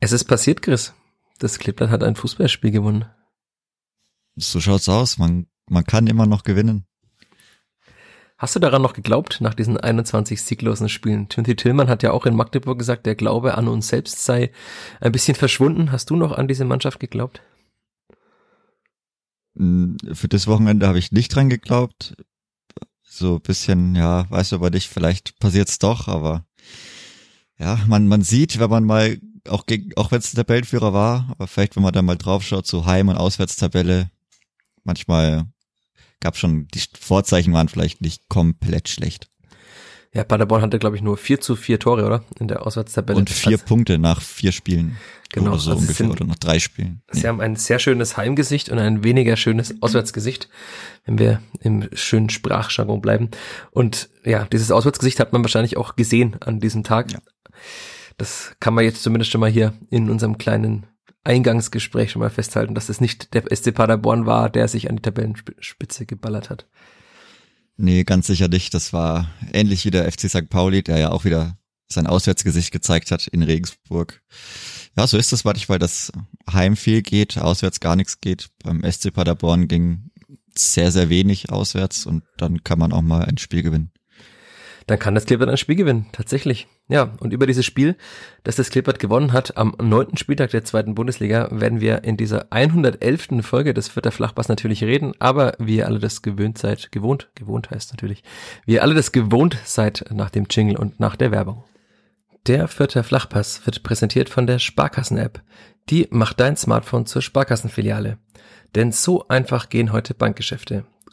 Es ist passiert, Chris. Das Kleeblatt hat ein Fußballspiel gewonnen. So schaut's aus. Man, man kann immer noch gewinnen. Hast du daran noch geglaubt, nach diesen 21 sieglosen Spielen? Timothy Tillmann hat ja auch in Magdeburg gesagt, der Glaube an uns selbst sei ein bisschen verschwunden. Hast du noch an diese Mannschaft geglaubt? Für das Wochenende habe ich nicht dran geglaubt. So ein bisschen, ja, weißt du aber nicht, vielleicht passiert's doch, aber ja, man, man sieht, wenn man mal, auch gegen, auch wenn es Tabellenführer war, aber vielleicht, wenn man da mal draufschaut, so Heim- und Auswärtstabelle, manchmal gab schon, die Vorzeichen waren vielleicht nicht komplett schlecht. Ja, Paderborn hatte, glaube ich, nur vier zu vier Tore, oder? In der Auswärtstabelle. Und vier also, Punkte nach vier Spielen. Genau. Oder so also ungefähr, sind, oder nach drei Spielen. Sie ja. haben ein sehr schönes Heimgesicht und ein weniger schönes Auswärtsgesicht, wenn wir im schönen Sprachjargon bleiben. Und ja, dieses Auswärtsgesicht hat man wahrscheinlich auch gesehen an diesem Tag. Ja. Das kann man jetzt zumindest schon mal hier in unserem kleinen Eingangsgespräch schon mal festhalten, dass es nicht der SC Paderborn war, der sich an die Tabellenspitze geballert hat. Nee, ganz sicher nicht. Das war ähnlich wie der FC St. Pauli, der ja auch wieder sein Auswärtsgesicht gezeigt hat in Regensburg. Ja, so ist es manchmal, dass Heim viel geht, auswärts gar nichts geht. Beim SC Paderborn ging sehr, sehr wenig auswärts und dann kann man auch mal ein Spiel gewinnen dann kann das Klippert ein Spiel gewinnen, tatsächlich. Ja, und über dieses Spiel, das das Klippert gewonnen hat, am neunten Spieltag der zweiten Bundesliga, werden wir in dieser 111. Folge des Vierter Flachpass natürlich reden, aber wie ihr alle das gewöhnt seid, gewohnt, gewohnt heißt natürlich, wie ihr alle das gewohnt seid nach dem Jingle und nach der Werbung. Der Vierter Flachpass wird präsentiert von der Sparkassen-App. Die macht dein Smartphone zur Sparkassenfiliale. Denn so einfach gehen heute Bankgeschäfte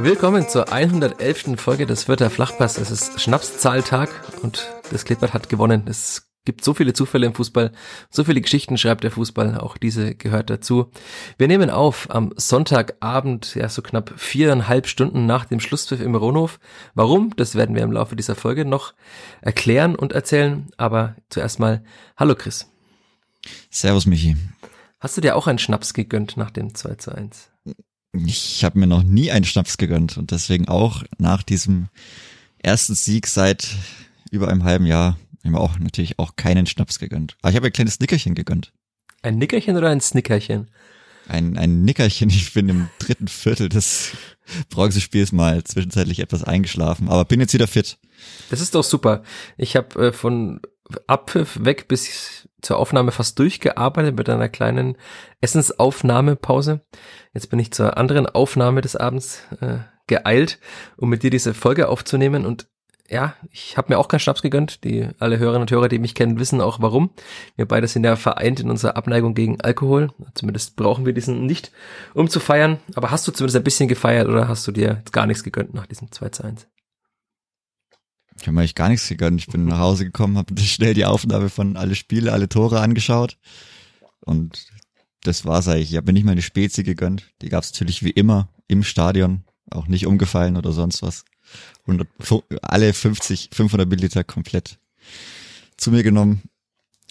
Willkommen zur 111. Folge des Vierter Flachpass. Es ist Schnapszahltag und das Klippert hat gewonnen. Es gibt so viele Zufälle im Fußball, so viele Geschichten schreibt der Fußball, auch diese gehört dazu. Wir nehmen auf am Sonntagabend, ja so knapp viereinhalb Stunden nach dem Schlusspfiff im Ronhof. Warum? Das werden wir im Laufe dieser Folge noch erklären und erzählen. Aber zuerst mal, hallo Chris. Servus Michi. Hast du dir auch einen Schnaps gegönnt nach dem 2 zu 1? Ich habe mir noch nie einen Schnaps gegönnt und deswegen auch nach diesem ersten Sieg seit über einem halben Jahr habe mir auch natürlich auch keinen Schnaps gegönnt. Aber ich habe ein kleines Nickerchen gegönnt. Ein Nickerchen oder ein Snickerchen? Ein, ein Nickerchen. Ich bin im dritten Viertel des Bronzespiels mal zwischenzeitlich etwas eingeschlafen, aber bin jetzt wieder fit. Das ist doch super. Ich habe äh, von Abpfiff weg bis zur Aufnahme fast durchgearbeitet mit einer kleinen Essensaufnahmepause. Jetzt bin ich zur anderen Aufnahme des Abends äh, geeilt, um mit dir diese Folge aufzunehmen. Und ja, ich habe mir auch keinen Schnaps gegönnt. Die alle Hörerinnen und Hörer, die mich kennen, wissen auch warum. Wir beide sind ja vereint in unserer Abneigung gegen Alkohol. Zumindest brauchen wir diesen nicht, um zu feiern. Aber hast du zumindest ein bisschen gefeiert oder hast du dir gar nichts gegönnt nach diesem 2 zu 1? Ich habe mir eigentlich gar nichts gegönnt. Ich bin nach Hause gekommen, habe schnell die Aufnahme von alle Spiele, alle Tore angeschaut. Und das war's eigentlich. Ich habe mir nicht mal eine Spezi gegönnt. Die gab's natürlich wie immer im Stadion. Auch nicht umgefallen oder sonst was. 100, alle 50, 500 Milliliter komplett zu mir genommen.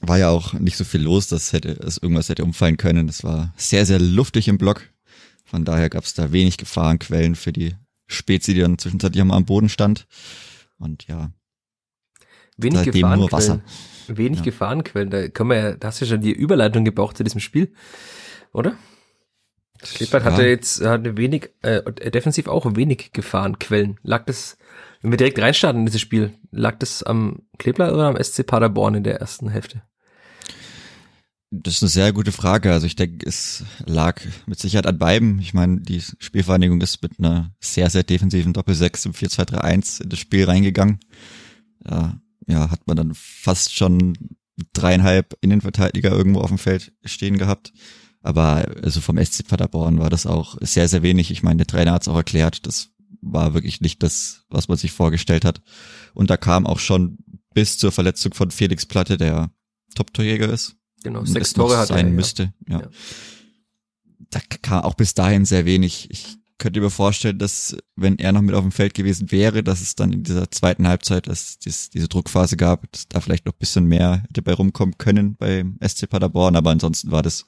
War ja auch nicht so viel los, dass hätte, dass irgendwas hätte umfallen können. Es war sehr, sehr luftig im Block. Von daher gab's da wenig Gefahrenquellen für die Spezi, die dann zwischenzeitlich am Boden stand. Und ja. Wenig Gefahrenquellen. Wenig ja. Gefahrenquellen. Da können wir ja, da hast du ja schon die Überleitung gebraucht zu diesem Spiel, oder? Klippert ja. hatte jetzt hatte wenig, äh, defensiv auch wenig Gefahrenquellen. Lag das, wenn wir direkt reinstarten in dieses Spiel, lag das am Kleeblatt oder am SC Paderborn in der ersten Hälfte? Das ist eine sehr gute Frage. Also ich denke, es lag mit Sicherheit an beiden. Ich meine, die Spielvereinigung ist mit einer sehr, sehr defensiven Doppel-6 im 4-2-3-1 in das Spiel reingegangen. Ja, ja, hat man dann fast schon dreieinhalb Innenverteidiger irgendwo auf dem Feld stehen gehabt. Aber also vom SC Paderborn war das auch sehr, sehr wenig. Ich meine, der Trainer hat es auch erklärt, das war wirklich nicht das, was man sich vorgestellt hat. Und da kam auch schon bis zur Verletzung von Felix Platte, der Top-Torjäger ist. Genau, sechs Tore hat sein er, müsste. Ja. ja. Da kam auch bis dahin sehr wenig. Ich könnte mir vorstellen, dass wenn er noch mit auf dem Feld gewesen wäre, dass es dann in dieser zweiten Halbzeit, dass es diese Druckphase gab, dass da vielleicht noch ein bisschen mehr hätte bei rumkommen können beim SC Paderborn, aber ansonsten war das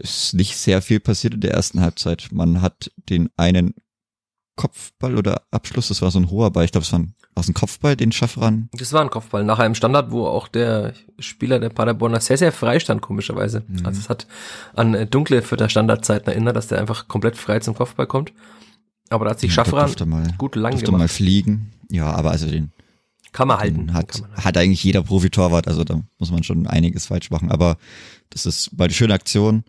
ist nicht sehr viel passiert in der ersten Halbzeit. Man hat den einen Kopfball oder Abschluss, das war so ein hoher Ball, ich glaube, es war ein, war ein Kopfball, den Schaffran. Das war ein Kopfball, nach einem Standard, wo auch der Spieler der Paderborner sehr, sehr frei stand, komischerweise. Mhm. Also es hat an äh, dunkle für der Standardzeiten erinnert, dass der einfach komplett frei zum Kopfball kommt. Aber da hat sich ja, Schaffran gut lang gemacht. mal fliegen. Ja, aber also den kann man halten. Hat, man halten. hat eigentlich jeder Profitorwart, also da muss man schon einiges falsch machen. Aber das ist mal eine schöne Aktion,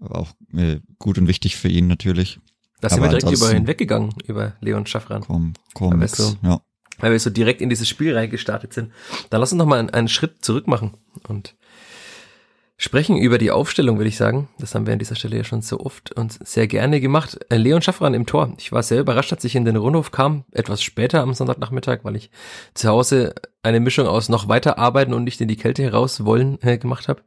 aber auch äh, gut und wichtig für ihn natürlich. Da sind wir direkt über hinweggegangen, über Leon Schaffran. Komm, komm, ja. Weil wir so direkt in dieses Spiel reingestartet sind. Dann lass uns noch mal einen, einen Schritt zurück machen und sprechen über die Aufstellung, würde ich sagen. Das haben wir an dieser Stelle ja schon so oft und sehr gerne gemacht. Äh, Leon Schaffran im Tor. Ich war sehr überrascht, als ich in den Rundhof kam, etwas später am Sonntagnachmittag, weil ich zu Hause eine Mischung aus noch weiter arbeiten und nicht in die Kälte heraus wollen äh, gemacht habe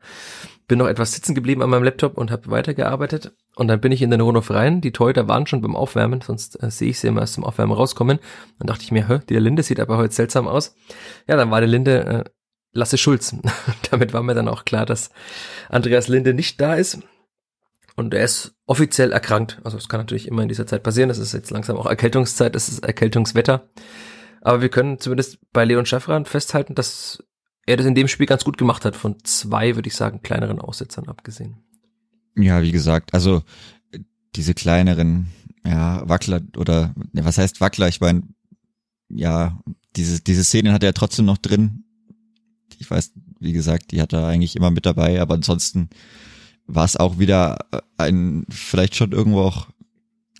bin noch etwas sitzen geblieben an meinem Laptop und habe weitergearbeitet. Und dann bin ich in den Rundhof rein. Die Torhüter waren schon beim Aufwärmen, sonst äh, sehe ich sie immer erst zum Aufwärmen rauskommen. Dann dachte ich mir, hä, die Linde sieht aber heute seltsam aus. Ja, dann war der Linde äh, Lasse Schulz. Damit war mir dann auch klar, dass Andreas Linde nicht da ist. Und er ist offiziell erkrankt. Also es kann natürlich immer in dieser Zeit passieren. Es ist jetzt langsam auch Erkältungszeit, es ist Erkältungswetter. Aber wir können zumindest bei Leon Schaffran festhalten, dass er das in dem Spiel ganz gut gemacht hat, von zwei, würde ich sagen, kleineren Aussetzern abgesehen. Ja, wie gesagt, also diese kleineren, ja, Wackler oder was heißt Wackler? Ich meine, ja, diese, diese Szenen hat er trotzdem noch drin. Ich weiß, wie gesagt, die hat er eigentlich immer mit dabei, aber ansonsten war es auch wieder ein vielleicht schon irgendwo auch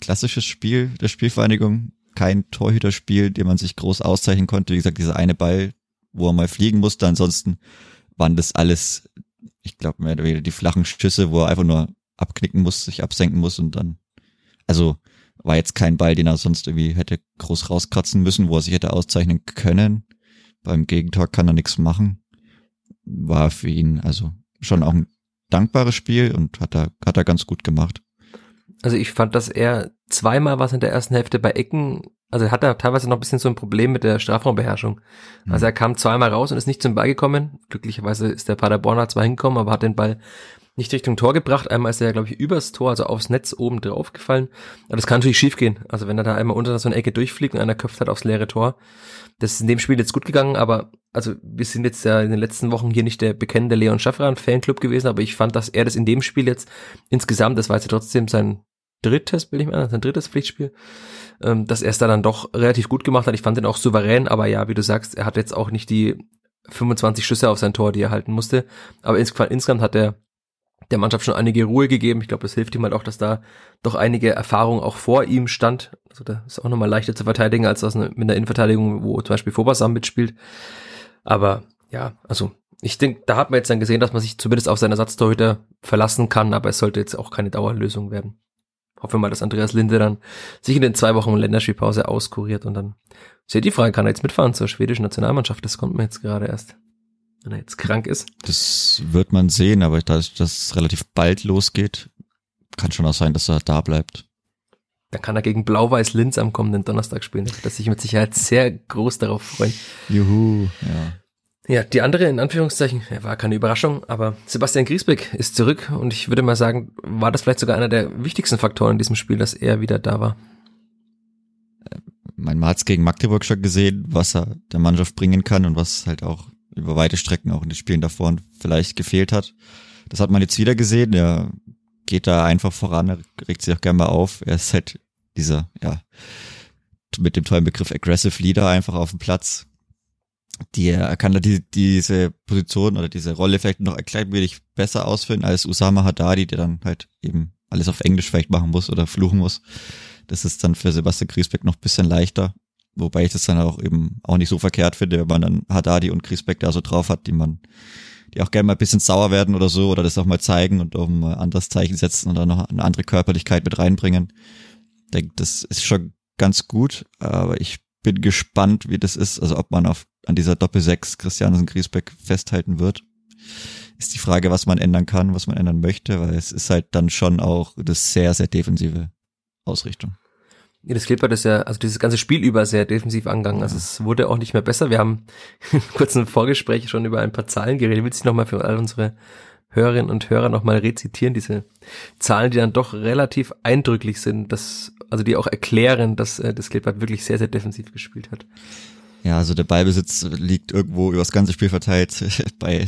klassisches Spiel der Spielvereinigung. Kein Torhüterspiel, dem man sich groß auszeichnen konnte. Wie gesagt, dieser eine Ball, wo er mal fliegen musste. Ansonsten waren das alles, ich glaube, mehr oder weniger die flachen Schüsse, wo er einfach nur abknicken muss, sich absenken muss und dann, also war jetzt kein Ball, den er sonst irgendwie hätte groß rauskratzen müssen, wo er sich hätte auszeichnen können. Beim Gegentor kann er nichts machen. War für ihn also schon auch ein dankbares Spiel und hat er, hat er ganz gut gemacht. Also ich fand, dass er zweimal was in der ersten Hälfte bei Ecken also er hat da teilweise noch ein bisschen so ein Problem mit der Strafraumbeherrschung. Mhm. Also er kam zweimal raus und ist nicht zum Ball gekommen. Glücklicherweise ist der Paderborner zwar hingekommen, aber hat den Ball nicht Richtung Tor gebracht. Einmal ist er, glaube ich, übers Tor, also aufs Netz oben drauf gefallen. Aber das kann natürlich schief gehen. Also wenn er da einmal unter so eine Ecke durchfliegt und einer köpft hat aufs leere Tor. Das ist in dem Spiel jetzt gut gegangen, aber also wir sind jetzt ja in den letzten Wochen hier nicht der bekennende Leon Schaffran Fanclub gewesen, aber ich fand, dass er das in dem Spiel jetzt insgesamt, das war jetzt ja trotzdem sein drittes, will ich mal, sein drittes Pflichtspiel, ähm, dass er es da dann doch relativ gut gemacht hat. Ich fand ihn auch souverän, aber ja, wie du sagst, er hat jetzt auch nicht die 25 Schüsse auf sein Tor, die er halten musste. Aber insgesamt hat er der Mannschaft schon einige Ruhe gegeben. Ich glaube, das hilft ihm halt auch, dass da doch einige Erfahrung auch vor ihm stand. Also da ist auch nochmal leichter zu verteidigen als aus mit einer Innenverteidigung, wo zum Beispiel Fobasam mitspielt. Aber ja, also ich denke, da hat man jetzt dann gesehen, dass man sich zumindest auf seine Ersatztorhüter verlassen kann, aber es sollte jetzt auch keine Dauerlösung werden. Hoffen wir mal, dass Andreas Linde dann sich in den zwei Wochen Länderspielpause auskuriert und dann ist ja die Frage, kann er jetzt mitfahren zur schwedischen Nationalmannschaft? Das kommt mir jetzt gerade erst, wenn er jetzt krank ist. Das wird man sehen, aber da das relativ bald losgeht, kann schon auch sein, dass er da bleibt. Dann kann er gegen Blau-Weiß Linz am kommenden Donnerstag spielen. Da wird er sich mit Sicherheit sehr groß darauf freuen. Juhu, ja. Ja, die andere in Anführungszeichen, war keine Überraschung, aber Sebastian Griesbeck ist zurück und ich würde mal sagen, war das vielleicht sogar einer der wichtigsten Faktoren in diesem Spiel, dass er wieder da war. Mein Mann hat gegen Magdeburg schon gesehen, was er der Mannschaft bringen kann und was halt auch über weite Strecken auch in den Spielen davor vielleicht gefehlt hat. Das hat man jetzt wieder gesehen. Er geht da einfach voran, er regt sich auch gerne mal auf. Er ist halt dieser, ja, mit dem tollen Begriff Aggressive Leader einfach auf dem Platz die er kann da die, diese Position oder diese Rolle vielleicht noch ein klein wenig besser ausfüllen als Usama Haddadi, der dann halt eben alles auf Englisch vielleicht machen muss oder fluchen muss. Das ist dann für Sebastian Griesbeck noch bisschen leichter. Wobei ich das dann auch eben auch nicht so verkehrt finde, wenn man dann Haddadi und Griesbeck da so drauf hat, die man, die auch gerne mal ein bisschen sauer werden oder so oder das auch mal zeigen und auch ein anderes Zeichen setzen und dann noch eine andere Körperlichkeit mit reinbringen. Ich denke, das ist schon ganz gut, aber ich bin gespannt, wie das ist, also ob man auf an dieser Doppel-6 Christiansen Griesbeck festhalten wird. Ist die Frage, was man ändern kann, was man ändern möchte, weil es ist halt dann schon auch das sehr, sehr defensive Ausrichtung. Ja, das Clippert ist ja, also dieses ganze Spiel über sehr defensiv angegangen. Also es wurde auch nicht mehr besser. Wir haben kurz im Vorgespräch schon über ein paar Zahlen geredet. Willst du nochmal für all unsere Hörerinnen und Hörer nochmal rezitieren, diese Zahlen, die dann doch relativ eindrücklich sind, dass, also die auch erklären, dass äh, das Clippert wirklich sehr, sehr defensiv gespielt hat. Ja, also der Ballbesitz liegt irgendwo über das ganze Spiel verteilt bei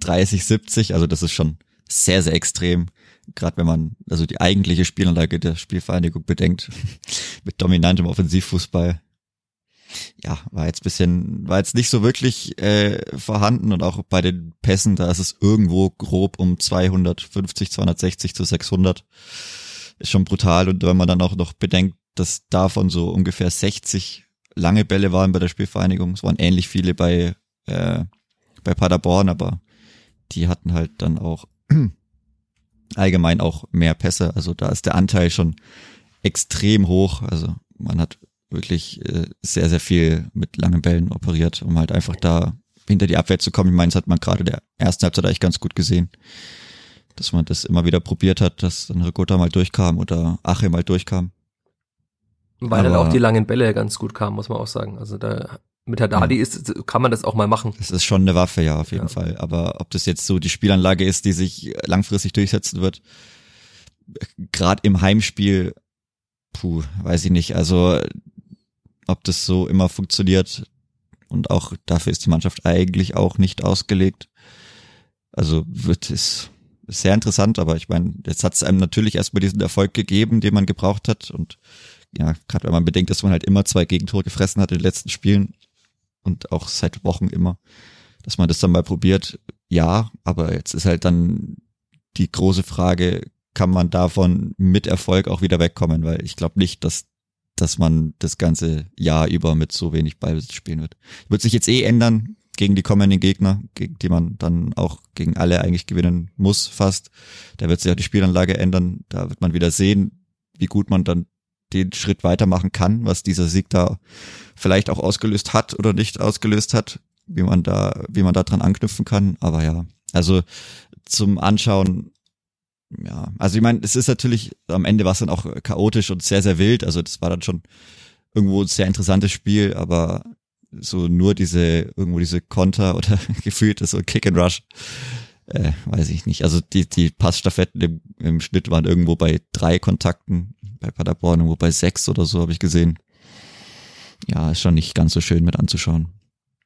30, 70, also das ist schon sehr, sehr extrem. Gerade wenn man also die eigentliche Spielanlage der Spielvereinigung bedenkt, mit dominantem Offensivfußball. Ja, war jetzt bisschen, war jetzt nicht so wirklich äh, vorhanden und auch bei den Pässen, da ist es irgendwo grob um 250, 260 zu 600. Ist schon brutal und wenn man dann auch noch bedenkt, dass davon so ungefähr 60 lange Bälle waren bei der Spielvereinigung, es waren ähnlich viele bei, äh, bei Paderborn, aber die hatten halt dann auch allgemein auch mehr Pässe. Also da ist der Anteil schon extrem hoch. Also man hat wirklich äh, sehr, sehr viel mit langen Bällen operiert, um halt einfach da hinter die Abwehr zu kommen. Ich meine, das hat man gerade der ersten Halbzeit eigentlich ganz gut gesehen, dass man das immer wieder probiert hat, dass dann Ricotta mal durchkam oder Ache mal durchkam. Weil Aber, dann auch die langen Bälle ganz gut kamen, muss man auch sagen. Also da mit Haddadi ja. ist, kann man das auch mal machen. Das ist schon eine Waffe, ja, auf jeden ja. Fall. Aber ob das jetzt so die Spielanlage ist, die sich langfristig durchsetzen wird, gerade im Heimspiel, puh, weiß ich nicht. Also ob das so immer funktioniert und auch dafür ist die Mannschaft eigentlich auch nicht ausgelegt. Also wird es sehr interessant, aber ich meine, jetzt hat es einem natürlich erstmal diesen Erfolg gegeben, den man gebraucht hat und ja, gerade wenn man bedenkt, dass man halt immer zwei Gegentore gefressen hat in den letzten Spielen, und auch seit Wochen immer, dass man das dann mal probiert. Ja, aber jetzt ist halt dann die große Frage, kann man davon mit Erfolg auch wieder wegkommen, weil ich glaube nicht, dass dass man das ganze Jahr über mit so wenig Ballbesitz spielen wird. Wird sich jetzt eh ändern gegen die kommenden Gegner, gegen die man dann auch gegen alle eigentlich gewinnen muss fast. Da wird sich auch die Spielanlage ändern. Da wird man wieder sehen, wie gut man dann den Schritt weitermachen kann, was dieser Sieg da vielleicht auch ausgelöst hat oder nicht ausgelöst hat, wie man da, wie man da dran anknüpfen kann. Aber ja, also zum Anschauen, ja, also ich meine, es ist natürlich, am Ende war es dann auch chaotisch und sehr, sehr wild. Also das war dann schon irgendwo ein sehr interessantes Spiel, aber so nur diese, irgendwo diese Konter oder gefühlt so Kick and Rush, äh, weiß ich nicht. Also die, die Passstaffetten im, im Schnitt waren irgendwo bei drei Kontakten bei Paderborn, irgendwo bei sechs oder so habe ich gesehen. Ja, ist schon nicht ganz so schön mit anzuschauen.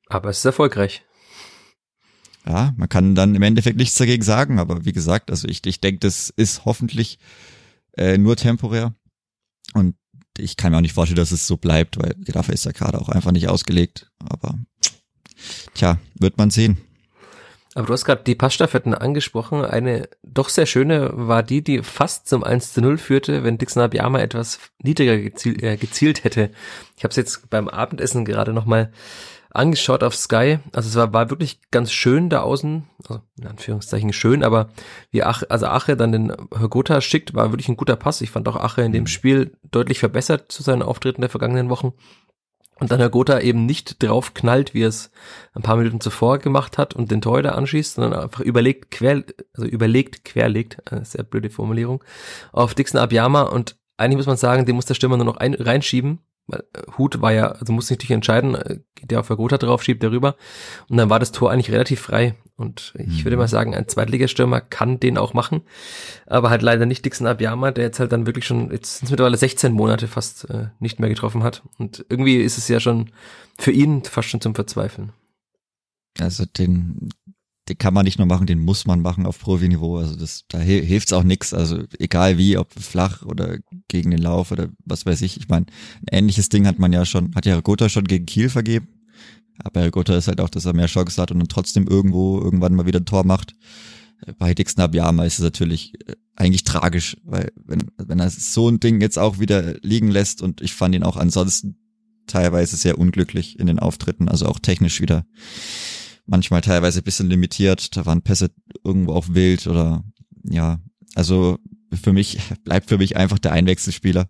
Aber es ist erfolgreich. Ja, man kann dann im Endeffekt nichts dagegen sagen, aber wie gesagt, also ich, ich denke, das ist hoffentlich äh, nur temporär. Und ich kann mir auch nicht vorstellen, dass es so bleibt, weil dafür ist der Kader auch einfach nicht ausgelegt. Aber tja, wird man sehen. Aber du hast gerade die Passstaffetten angesprochen. Eine doch sehr schöne war die, die fast zum 1 zu 0 führte, wenn Dixon Abiyama etwas niedriger gezielt, äh, gezielt hätte. Ich habe es jetzt beim Abendessen gerade nochmal angeschaut auf Sky. Also es war, war wirklich ganz schön da außen, also in Anführungszeichen schön, aber wie Ach, also Ache dann den Hörgotha schickt, war wirklich ein guter Pass. Ich fand auch Ache in dem mhm. Spiel deutlich verbessert zu seinen Auftritten der vergangenen Wochen und dann Herr Gotha eben nicht drauf knallt, wie er es ein paar Minuten zuvor gemacht hat und den Torhüter anschießt, sondern einfach überlegt, quer, also überlegt, querlegt, sehr blöde Formulierung, auf Dixon Abiyama. Und eigentlich muss man sagen, den muss der Stürmer nur noch ein, reinschieben Hut war ja, also muss sich natürlich entscheiden, äh, geht der auf Vergota drauf, schiebt der rüber. Und dann war das Tor eigentlich relativ frei. Und ich würde mhm. mal sagen, ein Zweitligastürmer kann den auch machen. Aber halt leider nicht Dixon Abiyama, der jetzt halt dann wirklich schon, jetzt sind es mittlerweile 16 Monate fast äh, nicht mehr getroffen hat. Und irgendwie ist es ja schon für ihn fast schon zum Verzweifeln. Also den, den kann man nicht nur machen, den muss man machen auf Profi-Niveau. Also das, da hilft's auch nix. Also egal wie, ob flach oder gegen den Lauf oder was weiß ich. Ich meine, ein ähnliches Ding hat man ja schon, hat ja Gotha schon gegen Kiel vergeben. Aber Gotha ist halt auch, dass er mehr Chance hat und dann trotzdem irgendwo irgendwann mal wieder ein Tor macht. Bei Dixon Abiyama ist es natürlich äh, eigentlich tragisch, weil wenn, wenn er so ein Ding jetzt auch wieder liegen lässt und ich fand ihn auch ansonsten teilweise sehr unglücklich in den Auftritten, also auch technisch wieder manchmal teilweise bisschen limitiert. Da waren Pässe irgendwo auch wild oder ja, also für mich bleibt für mich einfach der Einwechselspieler.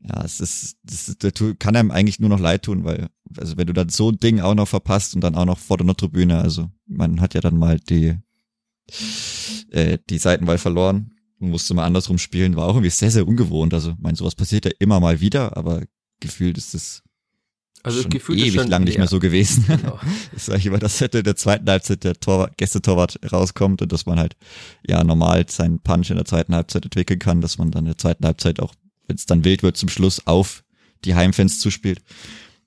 Ja, es ist, das, das kann einem eigentlich nur noch leid tun, weil, also wenn du dann so ein Ding auch noch verpasst und dann auch noch vor der Nordtribüne, also man hat ja dann mal die, äh, die Seitenwahl verloren musste mal andersrum spielen, war auch irgendwie sehr, sehr ungewohnt. Also, ich meine, sowas passiert ja immer mal wieder, aber gefühlt ist es Also schon gefühlt ewig schon lang nicht mehr so gewesen. Genau. Ich immer, dass hätte der zweiten Halbzeit der Torwart, Gästetorwart rauskommt und dass man halt ja normal seinen Punch in der zweiten Halbzeit entwickeln kann, dass man dann in der zweiten Halbzeit auch, wenn es dann wild wird, zum Schluss auf die Heimfans zuspielt.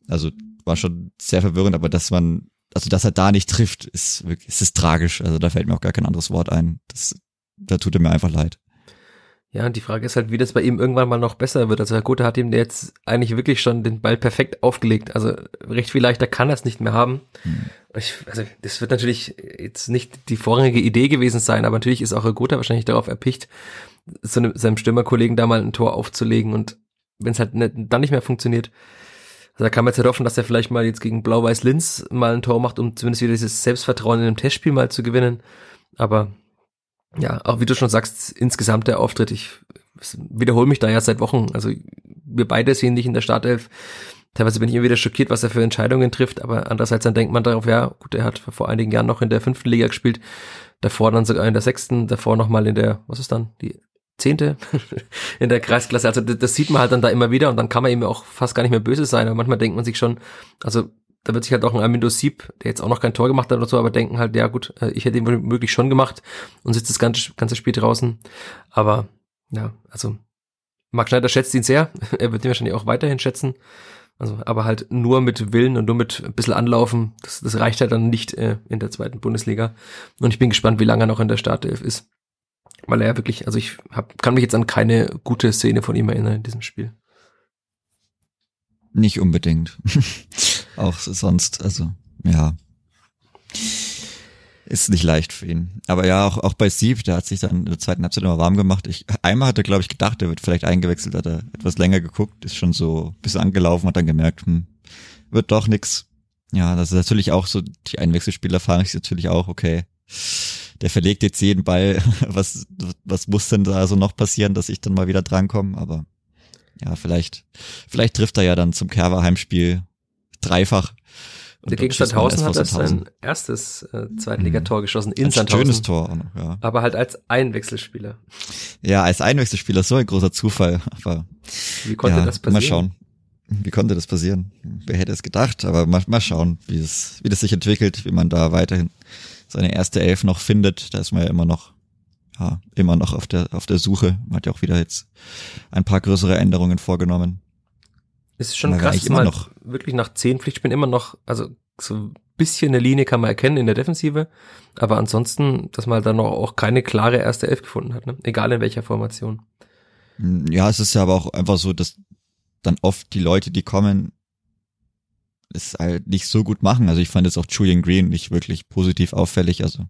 Also war schon sehr verwirrend, aber dass man, also dass er da nicht trifft, ist wirklich, es ist tragisch. Also da fällt mir auch gar kein anderes Wort ein. Das, da tut er mir einfach leid. Ja, und die Frage ist halt, wie das bei ihm irgendwann mal noch besser wird. Also Herr Gotha hat ihm jetzt eigentlich wirklich schon den Ball perfekt aufgelegt. Also recht viel leichter kann er es nicht mehr haben. Ich, also das wird natürlich jetzt nicht die vorrangige Idee gewesen sein, aber natürlich ist auch Herr Gotha wahrscheinlich darauf erpicht, seinem Stürmerkollegen da mal ein Tor aufzulegen und wenn es halt nicht, dann nicht mehr funktioniert, also da kann man jetzt halt hoffen, dass er vielleicht mal jetzt gegen Blau-Weiß-Linz mal ein Tor macht, um zumindest wieder dieses Selbstvertrauen in einem Testspiel mal zu gewinnen. Aber ja, auch wie du schon sagst, insgesamt der Auftritt, ich wiederhole mich da ja seit Wochen. Also wir beide sehen dich in der Startelf. Teilweise bin ich immer wieder schockiert, was er für Entscheidungen trifft, aber andererseits dann denkt man darauf, ja, gut, er hat vor einigen Jahren noch in der fünften Liga gespielt, davor dann sogar in der sechsten, davor nochmal in der, was ist dann, die zehnte in der Kreisklasse. Also das, sieht man halt dann da immer wieder und dann kann man ihm auch fast gar nicht mehr böse sein, aber manchmal denkt man sich schon, also da wird sich halt auch ein Armindo Sieb, der jetzt auch noch kein Tor gemacht hat oder so, aber denken halt, ja gut, äh, ich hätte ihn womöglich schon gemacht und sitzt das ganze, ganze Spiel draußen. Aber ja, also Marc Schneider schätzt ihn sehr. Er wird ihn wahrscheinlich auch weiterhin schätzen. Also, aber halt nur mit Willen und nur mit ein bisschen Anlaufen. Das, das reicht halt dann nicht äh, in der zweiten Bundesliga. Und ich bin gespannt, wie lange er noch in der Startelf ist. Weil er ja wirklich, also ich hab, kann mich jetzt an keine gute Szene von ihm erinnern in diesem Spiel. Nicht unbedingt. auch sonst, also, ja. Ist nicht leicht für ihn. Aber ja, auch, auch bei Sieb, der hat sich dann in der zweiten Halbzeit immer warm gemacht. Ich, einmal hat er, glaube ich, gedacht, er wird vielleicht eingewechselt, hat er etwas länger geguckt, ist schon so ein bisschen angelaufen, hat dann gemerkt, hm, wird doch nix. Ja, das ist natürlich auch so, die Einwechselspieler fragen sich natürlich auch, okay, der verlegt jetzt jeden Ball, was, was muss denn da so noch passieren, dass ich dann mal wieder drankomme, aber ja, vielleicht, vielleicht trifft er ja dann zum Kerber Heimspiel dreifach. Und der gegen Sandhausen hat er sein erstes äh, Zweitligator geschossen in Ein Sandhausen. schönes Tor auch noch, ja. Aber halt als Einwechselspieler. Ja, als Einwechselspieler so ein großer Zufall, aber Wie konnte ja, das passieren? mal schauen. Wie konnte das passieren? Wer hätte es gedacht? Aber mal, mal schauen, wie es, wie das sich entwickelt, wie man da weiterhin seine erste Elf noch findet. Da ist man ja immer noch, ja, immer noch auf der, auf der Suche. Man hat ja auch wieder jetzt ein paar größere Änderungen vorgenommen. Es ist schon krass, immer noch- wirklich nach zehn Pflichtspielen immer noch, also so ein bisschen eine Linie kann man erkennen in der Defensive, aber ansonsten, dass man dann noch auch keine klare erste Elf gefunden hat, ne? egal in welcher Formation. Ja, es ist ja aber auch einfach so, dass dann oft die Leute, die kommen, es halt nicht so gut machen. Also ich fand jetzt auch Julian Green nicht wirklich positiv auffällig. Also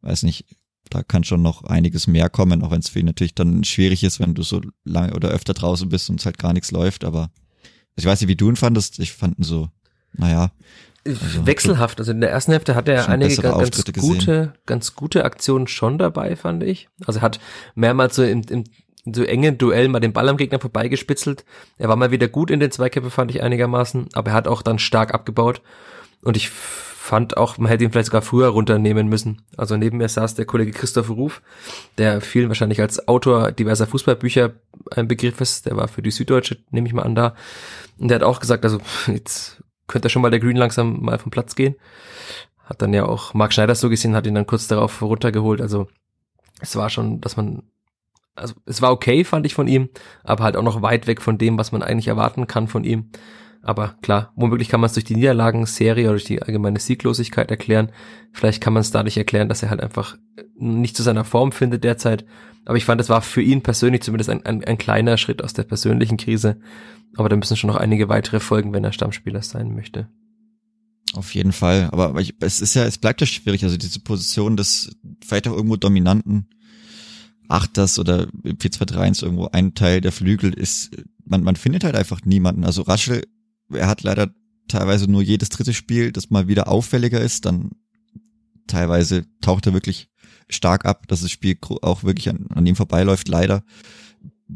weiß nicht, da kann schon noch einiges mehr kommen, auch wenn es für ihn natürlich dann schwierig ist, wenn du so lange oder öfter draußen bist und es halt gar nichts läuft. Aber ich weiß nicht, wie du ihn fandest. Ich fand ihn so, naja, Also, Wechselhaft, also in der ersten Hälfte hat er einige ganz, ganz gute, ganz gute Aktionen schon dabei, fand ich. Also er hat mehrmals so im, im so engen Duell mal den Ball am Gegner vorbeigespitzelt. Er war mal wieder gut in den Zweikämpfen, fand ich einigermaßen, aber er hat auch dann stark abgebaut. Und ich fand auch, man hätte ihn vielleicht sogar früher runternehmen müssen. Also neben mir saß der Kollege Christoph Ruf, der vielen wahrscheinlich als Autor diverser Fußballbücher ein Begriff ist. Der war für die Süddeutsche, nehme ich mal an, da. Und der hat auch gesagt, also jetzt könnte schon mal der Green langsam mal vom Platz gehen. Hat dann ja auch Marc Schneider so gesehen, hat ihn dann kurz darauf runtergeholt. Also es war schon, dass man, also es war okay, fand ich von ihm, aber halt auch noch weit weg von dem, was man eigentlich erwarten kann von ihm. Aber klar, womöglich kann man es durch die Niederlagenserie oder durch die allgemeine Sieglosigkeit erklären. Vielleicht kann man es dadurch erklären, dass er halt einfach nicht zu seiner Form findet derzeit. Aber ich fand, es war für ihn persönlich zumindest ein, ein, ein kleiner Schritt aus der persönlichen Krise. Aber da müssen schon noch einige weitere folgen, wenn er Stammspieler sein möchte. Auf jeden Fall. Aber, aber ich, es ist ja, es bleibt ja schwierig. Also diese Position des vielleicht auch irgendwo dominanten Achters oder 4-2-3-1 irgendwo ein Teil der Flügel ist, man, man findet halt einfach niemanden. Also Raschel, er hat leider teilweise nur jedes dritte Spiel, das mal wieder auffälliger ist, dann teilweise taucht er wirklich stark ab, dass das Spiel auch wirklich an, an ihm vorbeiläuft, leider.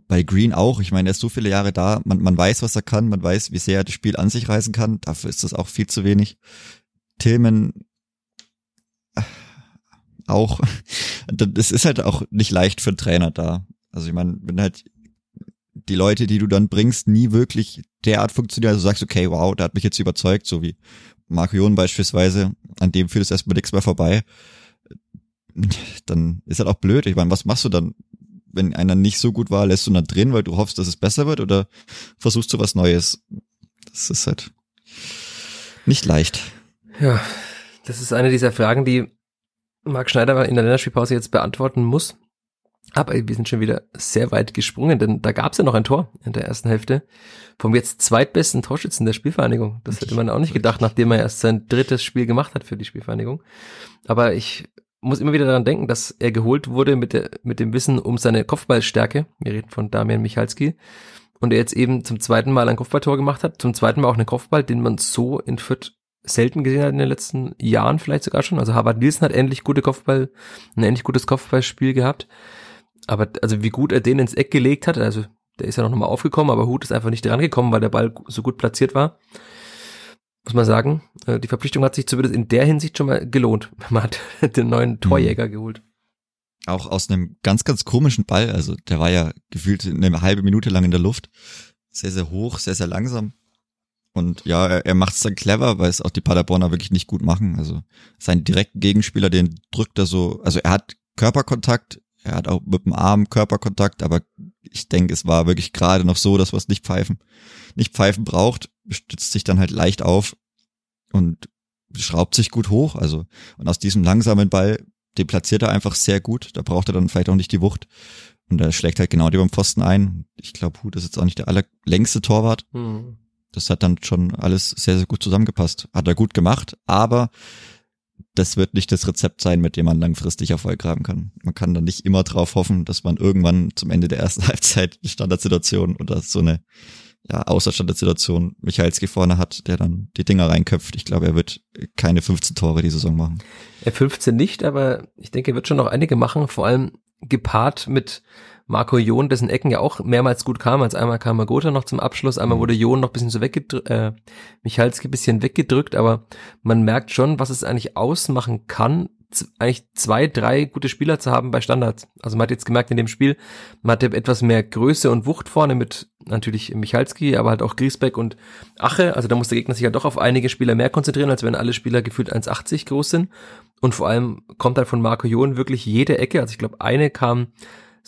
Bei Green auch, ich meine, er ist so viele Jahre da, man, man weiß, was er kann, man weiß, wie sehr er das Spiel an sich reißen kann, dafür ist das auch viel zu wenig. Tillman, auch. Das ist halt auch nicht leicht für einen Trainer da. Also ich meine, wenn halt die Leute, die du dann bringst, nie wirklich derart funktionieren, also sagst, okay, wow, der hat mich jetzt überzeugt, so wie Marco Jon beispielsweise, an dem führt es erstmal nichts mehr vorbei, dann ist halt auch blöd. Ich meine, was machst du dann, wenn einer nicht so gut war, lässt du ihn dann drin, weil du hoffst, dass es besser wird oder versuchst du was Neues? Das ist halt nicht leicht. Ja, das ist eine dieser Fragen, die Marc Schneider in der Länderspielpause jetzt beantworten muss. Aber wir sind schon wieder sehr weit gesprungen, denn da gab es ja noch ein Tor in der ersten Hälfte vom jetzt zweitbesten Torschützen der Spielvereinigung. Das hätte man auch nicht gedacht, nachdem er erst sein drittes Spiel gemacht hat für die Spielvereinigung. Aber ich muss immer wieder daran denken, dass er geholt wurde mit, der, mit dem Wissen um seine Kopfballstärke. Wir reden von Damian Michalski. Und er jetzt eben zum zweiten Mal ein Kopfballtor gemacht hat, zum zweiten Mal auch einen Kopfball, den man so in Fürth selten gesehen hat in den letzten Jahren vielleicht sogar schon. Also Harvard Nielsen hat endlich gute Kopfball, ein endlich gutes Kopfballspiel gehabt. Aber also wie gut er den ins Eck gelegt hat, also der ist ja noch mal aufgekommen, aber Hut ist einfach nicht dran gekommen, weil der Ball so gut platziert war. Muss man sagen, äh, die Verpflichtung hat sich zumindest in der Hinsicht schon mal gelohnt. Man hat den neuen Torjäger mhm. geholt. Auch aus einem ganz, ganz komischen Ball, also der war ja gefühlt eine halbe Minute lang in der Luft. Sehr, sehr hoch, sehr, sehr langsam. Und ja, er, er macht es dann clever, weil es auch die Paderborner wirklich nicht gut machen. Also sein direkten Gegenspieler, den drückt er so, also er hat Körperkontakt, er hat auch mit dem Arm Körperkontakt, aber ich denke, es war wirklich gerade noch so, dass es nicht pfeifen, nicht pfeifen braucht, stützt sich dann halt leicht auf und schraubt sich gut hoch. Also, und aus diesem langsamen Ball, den platziert er einfach sehr gut. Da braucht er dann vielleicht auch nicht die Wucht. Und er schlägt halt genau die beim Pfosten ein. Ich glaube, Hut ist jetzt auch nicht der allerlängste Torwart. Mhm. Das hat dann schon alles sehr, sehr gut zusammengepasst. Hat er gut gemacht, aber das wird nicht das Rezept sein, mit dem man langfristig Erfolg haben kann. Man kann dann nicht immer drauf hoffen, dass man irgendwann zum Ende der ersten Halbzeit eine Standardsituation oder so eine ja, Außerstandardsituation Michalski vorne hat, der dann die Dinger reinköpft. Ich glaube, er wird keine 15 Tore die Saison machen. Er 15 nicht, aber ich denke, er wird schon noch einige machen, vor allem gepaart mit Marco Jon, dessen Ecken ja auch mehrmals gut kam. Als einmal kam Magota noch zum Abschluss, einmal mhm. wurde Jon noch bisschen so weggedrückt, äh, Michalski bisschen weggedrückt, aber man merkt schon, was es eigentlich ausmachen kann, eigentlich zwei, drei gute Spieler zu haben bei Standards. Also man hat jetzt gemerkt in dem Spiel, man hatte etwas mehr Größe und Wucht vorne mit natürlich Michalski, aber halt auch Griesbeck und Ache. Also da muss der Gegner sich ja doch auf einige Spieler mehr konzentrieren, als wenn alle Spieler gefühlt 1,80 groß sind. Und vor allem kommt halt von Marco Jon wirklich jede Ecke. Also ich glaube, eine kam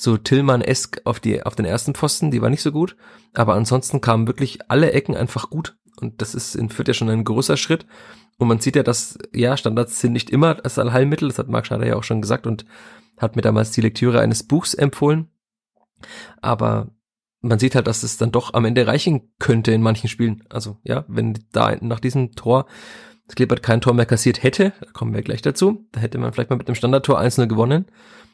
so Tillmann-esk auf die, auf den ersten Pfosten, die war nicht so gut. Aber ansonsten kamen wirklich alle Ecken einfach gut. Und das ist in Fürth ja schon ein großer Schritt. Und man sieht ja, dass, ja, Standards sind nicht immer das Allheilmittel. Das hat Marc Schneider ja auch schon gesagt und hat mir damals die Lektüre eines Buchs empfohlen. Aber man sieht halt, dass es dann doch am Ende reichen könnte in manchen Spielen. Also, ja, wenn da nach diesem Tor Klippert kein Tor mehr kassiert hätte, da kommen wir gleich dazu, da hätte man vielleicht mal mit einem Standardtor 1 gewonnen.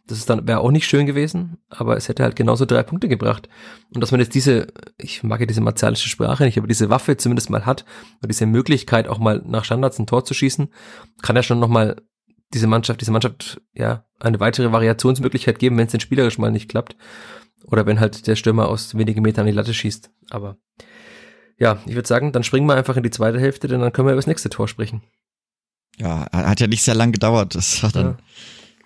Das ist dann wäre auch nicht schön gewesen, aber es hätte halt genauso drei Punkte gebracht. Und dass man jetzt diese, ich mag ja diese martialische Sprache nicht, aber diese Waffe zumindest mal hat, und diese Möglichkeit auch mal nach Standards ein Tor zu schießen, kann ja schon nochmal diese Mannschaft, diese Mannschaft, ja, eine weitere Variationsmöglichkeit geben, wenn es denn spielerisch mal nicht klappt. Oder wenn halt der Stürmer aus wenigen Metern an die Latte schießt. Aber ja, ich würde sagen, dann springen wir einfach in die zweite Hälfte, denn dann können wir über das nächste Tor sprechen. Ja, hat ja nicht sehr lang gedauert. Das war dann ja.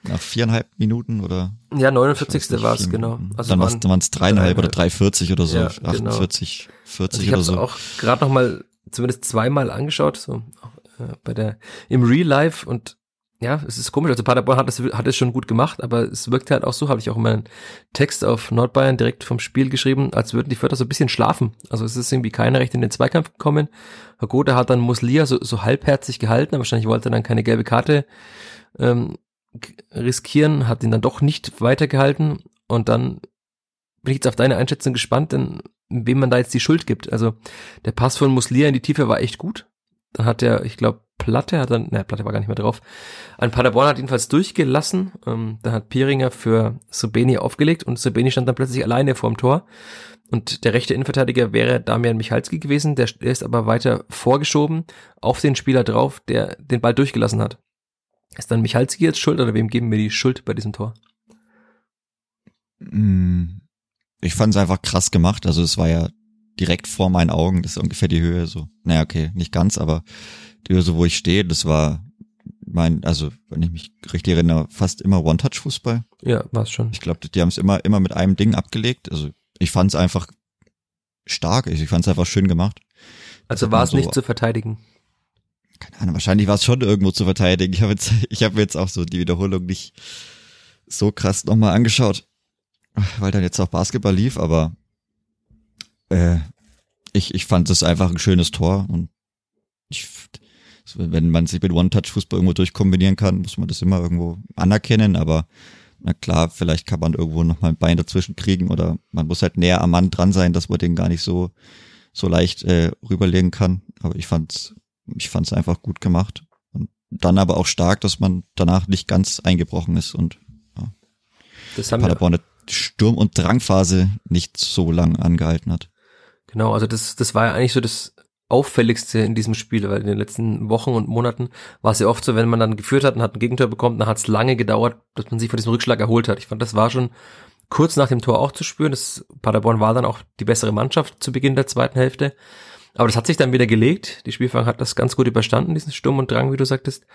Nach viereinhalb Minuten oder? Ja, 49. war es, genau. Also dann waren es dreieinhalb oder 3,40 oder so, ja, 48, genau. 40 also oder so. Ich habe auch gerade noch mal zumindest zweimal angeschaut, so äh, bei der im Real Life und ja, es ist komisch. Also Paderborn hat es hat es schon gut gemacht, aber es wirkt halt auch so, habe ich auch in meinen Text auf Nordbayern direkt vom Spiel geschrieben, als würden die Förder so ein bisschen schlafen. Also es ist irgendwie keiner recht in den Zweikampf gekommen. Herr Gotha hat dann Muslia so, so halbherzig gehalten, aber wahrscheinlich wollte er dann keine gelbe Karte ähm, riskieren, hat ihn dann doch nicht weitergehalten und dann bin ich jetzt auf deine Einschätzung gespannt, denn wem man da jetzt die Schuld gibt. Also der Pass von Muslia in die Tiefe war echt gut. Dann hat er, ich glaube, Platte hat dann, ne, Platte war gar nicht mehr drauf. Ein Paderborn hat jedenfalls durchgelassen. Ähm, da hat Pieringer für Sobeni aufgelegt und Sobeni stand dann plötzlich alleine vorm Tor. Und der rechte Innenverteidiger wäre Damian Michalski gewesen, der ist aber weiter vorgeschoben auf den Spieler drauf, der den Ball durchgelassen hat. Ist dann Michalski jetzt schuld oder wem geben wir die Schuld bei diesem Tor? Hm, ich fand es einfach krass gemacht. Also es war ja direkt vor meinen Augen, das ist ungefähr die Höhe so. Naja, okay, nicht ganz, aber die Höhe, so wo ich stehe, das war mein, also wenn ich mich richtig erinnere, fast immer One-Touch-Fußball. Ja, war's schon. Ich glaube, die haben es immer, immer mit einem Ding abgelegt. Also ich fand es einfach stark. Ich, ich fand es einfach schön gemacht. Also war es so, nicht zu verteidigen. Keine Ahnung, wahrscheinlich war es schon irgendwo zu verteidigen. Ich habe jetzt, ich habe jetzt auch so die Wiederholung nicht so krass nochmal angeschaut, weil dann jetzt auch Basketball lief, aber äh, ich, ich fand es einfach ein schönes Tor und ich, wenn man sich mit One-Touch-Fußball irgendwo durchkombinieren kann, muss man das immer irgendwo anerkennen, aber na klar, vielleicht kann man irgendwo nochmal ein Bein dazwischen kriegen oder man muss halt näher am Mann dran sein, dass man den gar nicht so, so leicht äh, rüberlegen kann. Aber ich fand's, ich fand's einfach gut gemacht. Und dann aber auch stark, dass man danach nicht ganz eingebrochen ist und ja, das haben Paderborn eine Sturm- und Drangphase nicht so lang angehalten hat. Genau, also das, das war ja eigentlich so das auffälligste in diesem Spiel, weil in den letzten Wochen und Monaten war es ja oft so, wenn man dann geführt hat und hat ein Gegentor bekommen, dann hat es lange gedauert, dass man sich von diesem Rückschlag erholt hat. Ich fand, das war schon kurz nach dem Tor auch zu spüren. Das Paderborn war dann auch die bessere Mannschaft zu Beginn der zweiten Hälfte. Aber das hat sich dann wieder gelegt. Die Spielfang hat das ganz gut überstanden, diesen Sturm und Drang, wie du sagtest.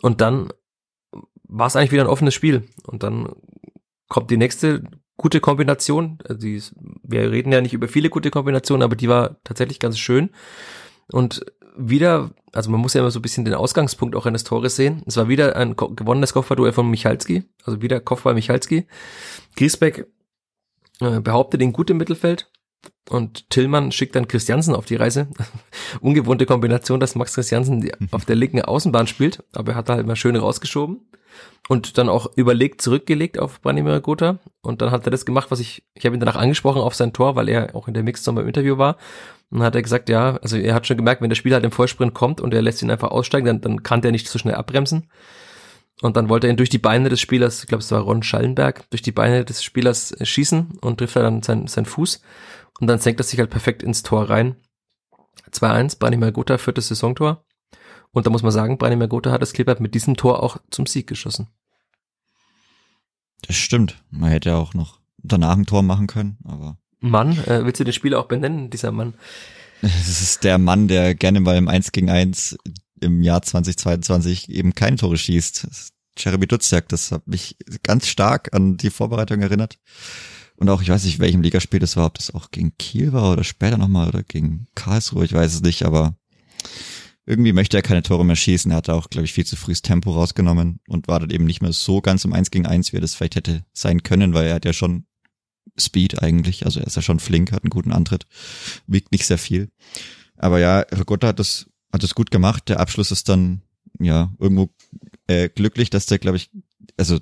Und dann war es eigentlich wieder ein offenes Spiel. Und dann kommt die nächste gute Kombination. Also die, wir reden ja nicht über viele gute Kombinationen, aber die war tatsächlich ganz schön. Und wieder, also man muss ja immer so ein bisschen den Ausgangspunkt auch eines Tores sehen. Es war wieder ein gewonnenes Kopfballduell von Michalski, also wieder Kopfball Michalski. Griesbeck äh, behauptet ihn gut im Mittelfeld und Tillmann schickt dann Christiansen auf die Reise. Ungewohnte Kombination, dass Max Christiansen auf der linken Außenbahn spielt, aber er hat halt mal schön rausgeschoben und dann auch überlegt zurückgelegt auf Branimir Gotha. Und dann hat er das gemacht, was ich, ich habe ihn danach angesprochen auf sein Tor, weil er auch in der Mixzone beim Interview war. Und dann hat er gesagt, ja, also er hat schon gemerkt, wenn der Spieler halt im Vollsprint kommt und er lässt ihn einfach aussteigen, dann, dann kann der nicht so schnell abbremsen. Und dann wollte er ihn durch die Beine des Spielers, ich glaube es war Ron Schallenberg, durch die Beine des Spielers schießen und trifft er dann seinen sein Fuß und dann senkt er sich halt perfekt ins Tor rein. 2-1, Branimir Gotha, viertes Saisontor. Und da muss man sagen, Branimir Gotha hat das Klippert mit diesem Tor auch zum Sieg geschossen. Das stimmt. Man hätte ja auch noch danach ein Tor machen können, aber. Mann, äh, willst du den Spieler auch benennen, dieser Mann? Das ist der Mann, der gerne mal im 1 gegen 1 im Jahr 2022 eben keine Tore schießt. Jeremy Dutzjak, das hat mich ganz stark an die Vorbereitung erinnert. Und auch, ich weiß nicht, welchem Ligaspiel das war, ob das auch gegen Kiel war oder später nochmal oder gegen Karlsruhe, ich weiß es nicht, aber irgendwie möchte er keine Tore mehr schießen. Er hatte auch, glaube ich, viel zu früh das Tempo rausgenommen und war dann eben nicht mehr so ganz im Eins gegen Eins, wie er das vielleicht hätte sein können, weil er hat ja schon Speed eigentlich, also er ist ja schon flink, hat einen guten Antritt, wiegt nicht sehr viel. Aber ja, Rigotta hat das, hat das gut gemacht. Der Abschluss ist dann, ja, irgendwo äh, glücklich, dass der, glaube ich, also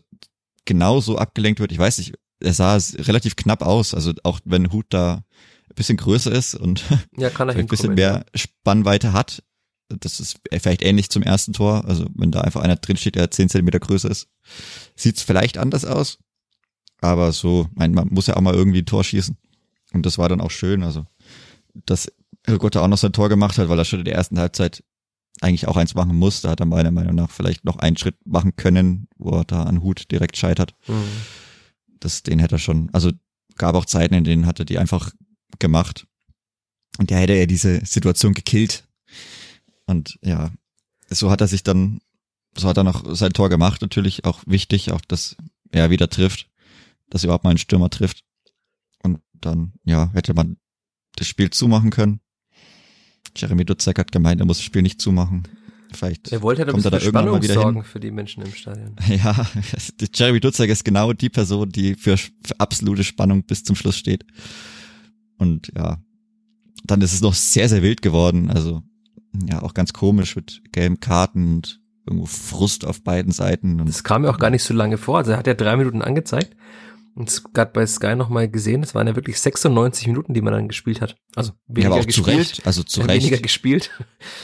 genau so abgelenkt wird. Ich weiß nicht, er sah relativ knapp aus, also auch wenn Hut da ein bisschen größer ist und ja, ein bisschen mehr Spannweite hat, das ist vielleicht ähnlich zum ersten Tor. Also wenn da einfach einer drinsteht, der zehn Zentimeter größer ist, sieht's vielleicht anders aus. Aber so, mein, man muss ja auch mal irgendwie ein Tor schießen. Und das war dann auch schön. Also, dass Gotte auch noch sein Tor gemacht hat, weil er schon in der ersten Halbzeit eigentlich auch eins machen muss. Da hat er meiner Meinung nach vielleicht noch einen Schritt machen können, wo er da an Hut direkt scheitert. Mhm. Das, den hätte er schon, also gab auch Zeiten, in denen hat er die einfach gemacht. Und der hätte ja diese Situation gekillt, und ja, so hat er sich dann, so hat er noch sein Tor gemacht, natürlich auch wichtig, auch dass er wieder trifft, dass überhaupt mal ein Stürmer trifft. Und dann, ja, hätte man das Spiel zumachen können. Jeremy Dutzek hat gemeint, er muss das Spiel nicht zumachen. Vielleicht er wollte halt kommt er da irgendwann mal wieder sorgen hin. für die Menschen im Stadion. Ja, Jeremy Dutzek ist genau die Person, die für, für absolute Spannung bis zum Schluss steht. Und ja, dann ist es noch sehr, sehr wild geworden. Also ja auch ganz komisch mit gelben Karten und irgendwo Frust auf beiden Seiten. Und das kam mir auch gar nicht so lange vor. Also er hat ja drei Minuten angezeigt gerade bei Sky nochmal gesehen. Es waren ja wirklich 96 Minuten, die man dann gespielt hat. Also weniger ja, aber auch gespielt, zu Recht. Also zu Recht. Weniger gespielt.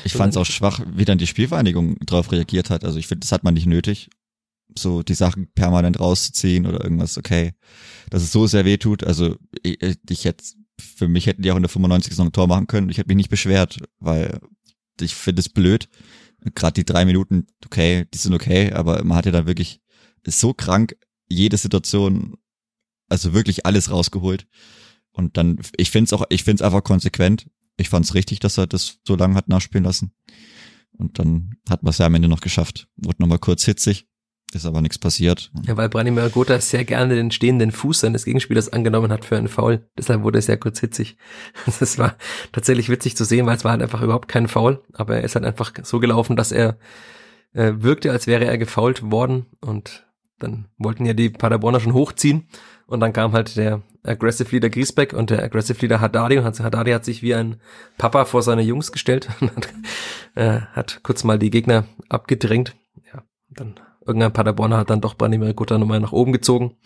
Ich fand es auch schwach, wie dann die Spielvereinigung darauf reagiert hat. Also ich finde, das hat man nicht nötig, so die Sachen permanent rauszuziehen oder irgendwas. Okay, dass es so sehr weh tut. Also ich, ich hätte für mich hätten die auch in der 95 Saison ein Tor machen können. Ich hätte mich nicht beschwert, weil ich finde es blöd. Gerade die drei Minuten, okay, die sind okay, aber man hat ja dann wirklich so krank jede Situation, also wirklich alles rausgeholt. Und dann, ich finde es auch, ich finde es einfach konsequent. Ich fand es richtig, dass er das so lange hat nachspielen lassen. Und dann hat man es ja am Ende noch geschafft. Wurde nochmal kurz hitzig, ist aber nichts passiert. Ja, weil Branimir Gotha sehr gerne den stehenden Fuß seines Gegenspielers angenommen hat für einen Foul. Deshalb wurde es sehr kurz hitzig. Das war tatsächlich witzig zu sehen, weil es war halt einfach überhaupt kein Foul. Aber er ist halt einfach so gelaufen, dass er äh, wirkte, als wäre er gefault worden. Und dann wollten ja die Paderborner schon hochziehen. Und dann kam halt der Aggressive Leader Griesbeck und der Aggressive Leader Haddadi. Und Haddadi hat sich wie ein Papa vor seine Jungs gestellt und hat, äh, hat kurz mal die Gegner abgedrängt. Ja, dann irgendein Paderborner hat dann doch Branimir Gutta nochmal nach oben gezogen.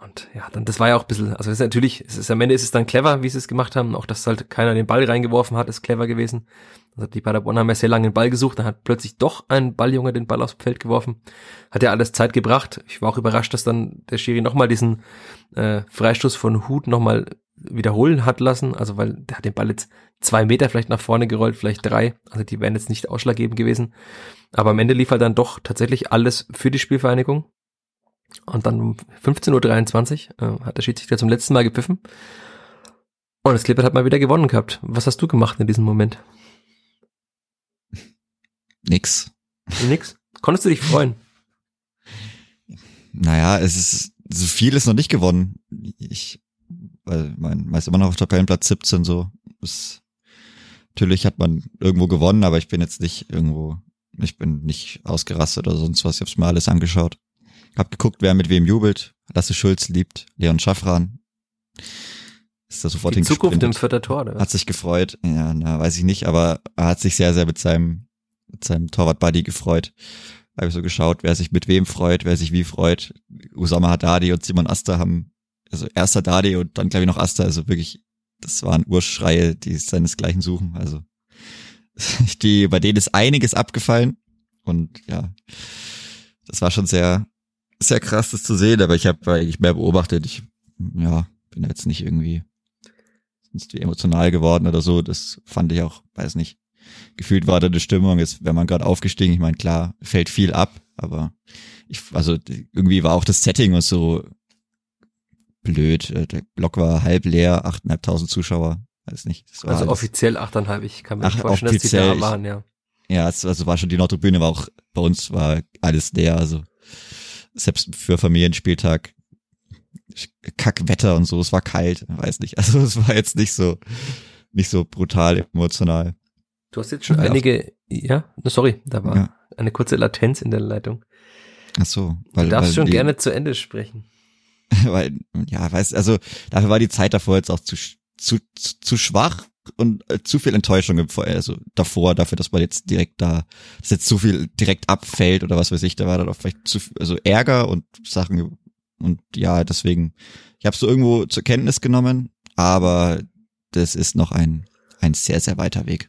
Und ja, dann, das war ja auch ein bisschen, also das ist natürlich, es ist, am Ende ist es dann clever, wie sie es gemacht haben. Auch, dass halt keiner den Ball reingeworfen hat, ist clever gewesen. Also die Paderborn haben ja sehr lange den Ball gesucht, dann hat plötzlich doch ein Balljunge den Ball aufs Feld geworfen. Hat ja alles Zeit gebracht. Ich war auch überrascht, dass dann der Schiri nochmal diesen äh, Freistoß von Hut nochmal wiederholen hat lassen. Also weil der hat den Ball jetzt zwei Meter vielleicht nach vorne gerollt, vielleicht drei. Also die wären jetzt nicht ausschlaggebend gewesen. Aber am Ende lief halt dann doch tatsächlich alles für die Spielvereinigung. Und dann um 15.23 Uhr äh, hat der Schiedsrichter zum letzten Mal gepfiffen. Und das Clippert hat mal wieder gewonnen gehabt. Was hast du gemacht in diesem Moment? Nix. Nix? Konntest du dich freuen? Naja, es ist, so viel ist noch nicht gewonnen. Ich, weil mein, meist immer noch auf Tabellenplatz 17 so. Ist, natürlich hat man irgendwo gewonnen, aber ich bin jetzt nicht irgendwo, ich bin nicht ausgerastet oder sonst was. Ich hab's mir alles angeschaut. Hab geguckt, wer mit wem jubelt. Lasse Schulz liebt, Leon Schaffran. Ist da sofort Die Zukunft im vierter Tor, oder? Hat sich gefreut. Ja, na, weiß ich nicht, aber er hat sich sehr, sehr mit seinem mit seinem Torwart-Buddy gefreut. Habe ich so geschaut, wer sich mit wem freut, wer sich wie freut. Usama Haddadi und Simon Asta haben, also erst Haddadi und dann glaube ich noch Asta, also wirklich, das waren Urschreie, die seinesgleichen suchen. Also die, bei denen ist einiges abgefallen und ja, das war schon sehr, sehr krass, das zu sehen, aber ich habe eigentlich mehr beobachtet. Ich, ja, bin jetzt nicht irgendwie sonst wie emotional geworden oder so. Das fand ich auch, weiß nicht gefühlt war da die Stimmung, jetzt wenn man gerade aufgestiegen, ich meine, klar, fällt viel ab, aber ich, also irgendwie war auch das Setting und so blöd. Äh, der Block war halb leer, 8.500 Zuschauer, weiß nicht. also alles. offiziell 8.500, ich kann mir Ach, vorstellen, dass die da waren, ja. Ja, also war schon die Nordtribüne, war auch bei uns war alles leer, also selbst für Familienspieltag Kackwetter und so, es war kalt, weiß nicht. Also es war jetzt nicht so nicht so brutal emotional. Du hast jetzt schon ja, einige, ja, sorry, da war ja. eine kurze Latenz in der Leitung. Ach so, weil du darfst weil schon die, gerne zu Ende sprechen. weil, ja, weiß, also dafür war die Zeit davor jetzt auch zu, zu, zu, zu schwach und äh, zu viel Enttäuschung also davor, dafür, dass man jetzt direkt da, dass jetzt zu viel direkt abfällt oder was weiß ich, da war dann auch vielleicht zu also Ärger und Sachen und ja, deswegen, ich habe so irgendwo zur Kenntnis genommen, aber das ist noch ein, ein sehr, sehr weiter Weg.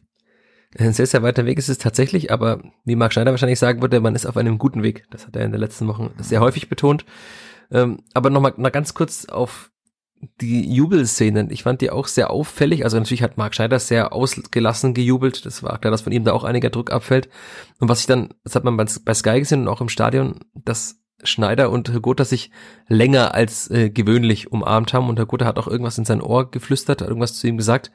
Ein sehr, sehr weiter Weg ist es tatsächlich, aber wie Marc Schneider wahrscheinlich sagen würde, man ist auf einem guten Weg. Das hat er in den letzten Wochen sehr häufig betont. Ähm, aber nochmal noch ganz kurz auf die Jubelszenen. Ich fand die auch sehr auffällig. Also natürlich hat Marc Schneider sehr ausgelassen gejubelt. Das war klar, dass von ihm da auch einiger Druck abfällt. Und was ich dann, das hat man bei Sky gesehen und auch im Stadion, dass Schneider und Herr sich länger als äh, gewöhnlich umarmt haben und Herr Gotha hat auch irgendwas in sein Ohr geflüstert, irgendwas zu ihm gesagt.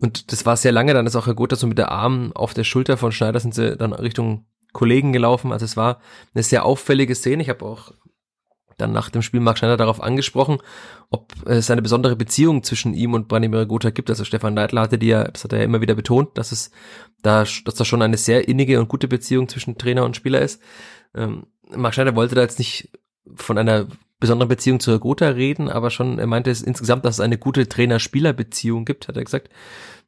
Und das war sehr lange, dann ist auch Herr Gotha so mit der Arm auf der Schulter von Schneider sind sie dann Richtung Kollegen gelaufen. Also es war eine sehr auffällige Szene. Ich habe auch dann nach dem Spiel Marc Schneider darauf angesprochen, ob es eine besondere Beziehung zwischen ihm und Branimir Gotha gibt. Also Stefan Neidler hatte die ja, das hat er ja immer wieder betont, dass es da, dass da schon eine sehr innige und gute Beziehung zwischen Trainer und Spieler ist. Ähm, Marc Schneider wollte da jetzt nicht von einer besonderen Beziehung zu Gotha reden, aber schon, er meinte es insgesamt, dass es eine gute Trainer-Spieler-Beziehung gibt, hat er gesagt.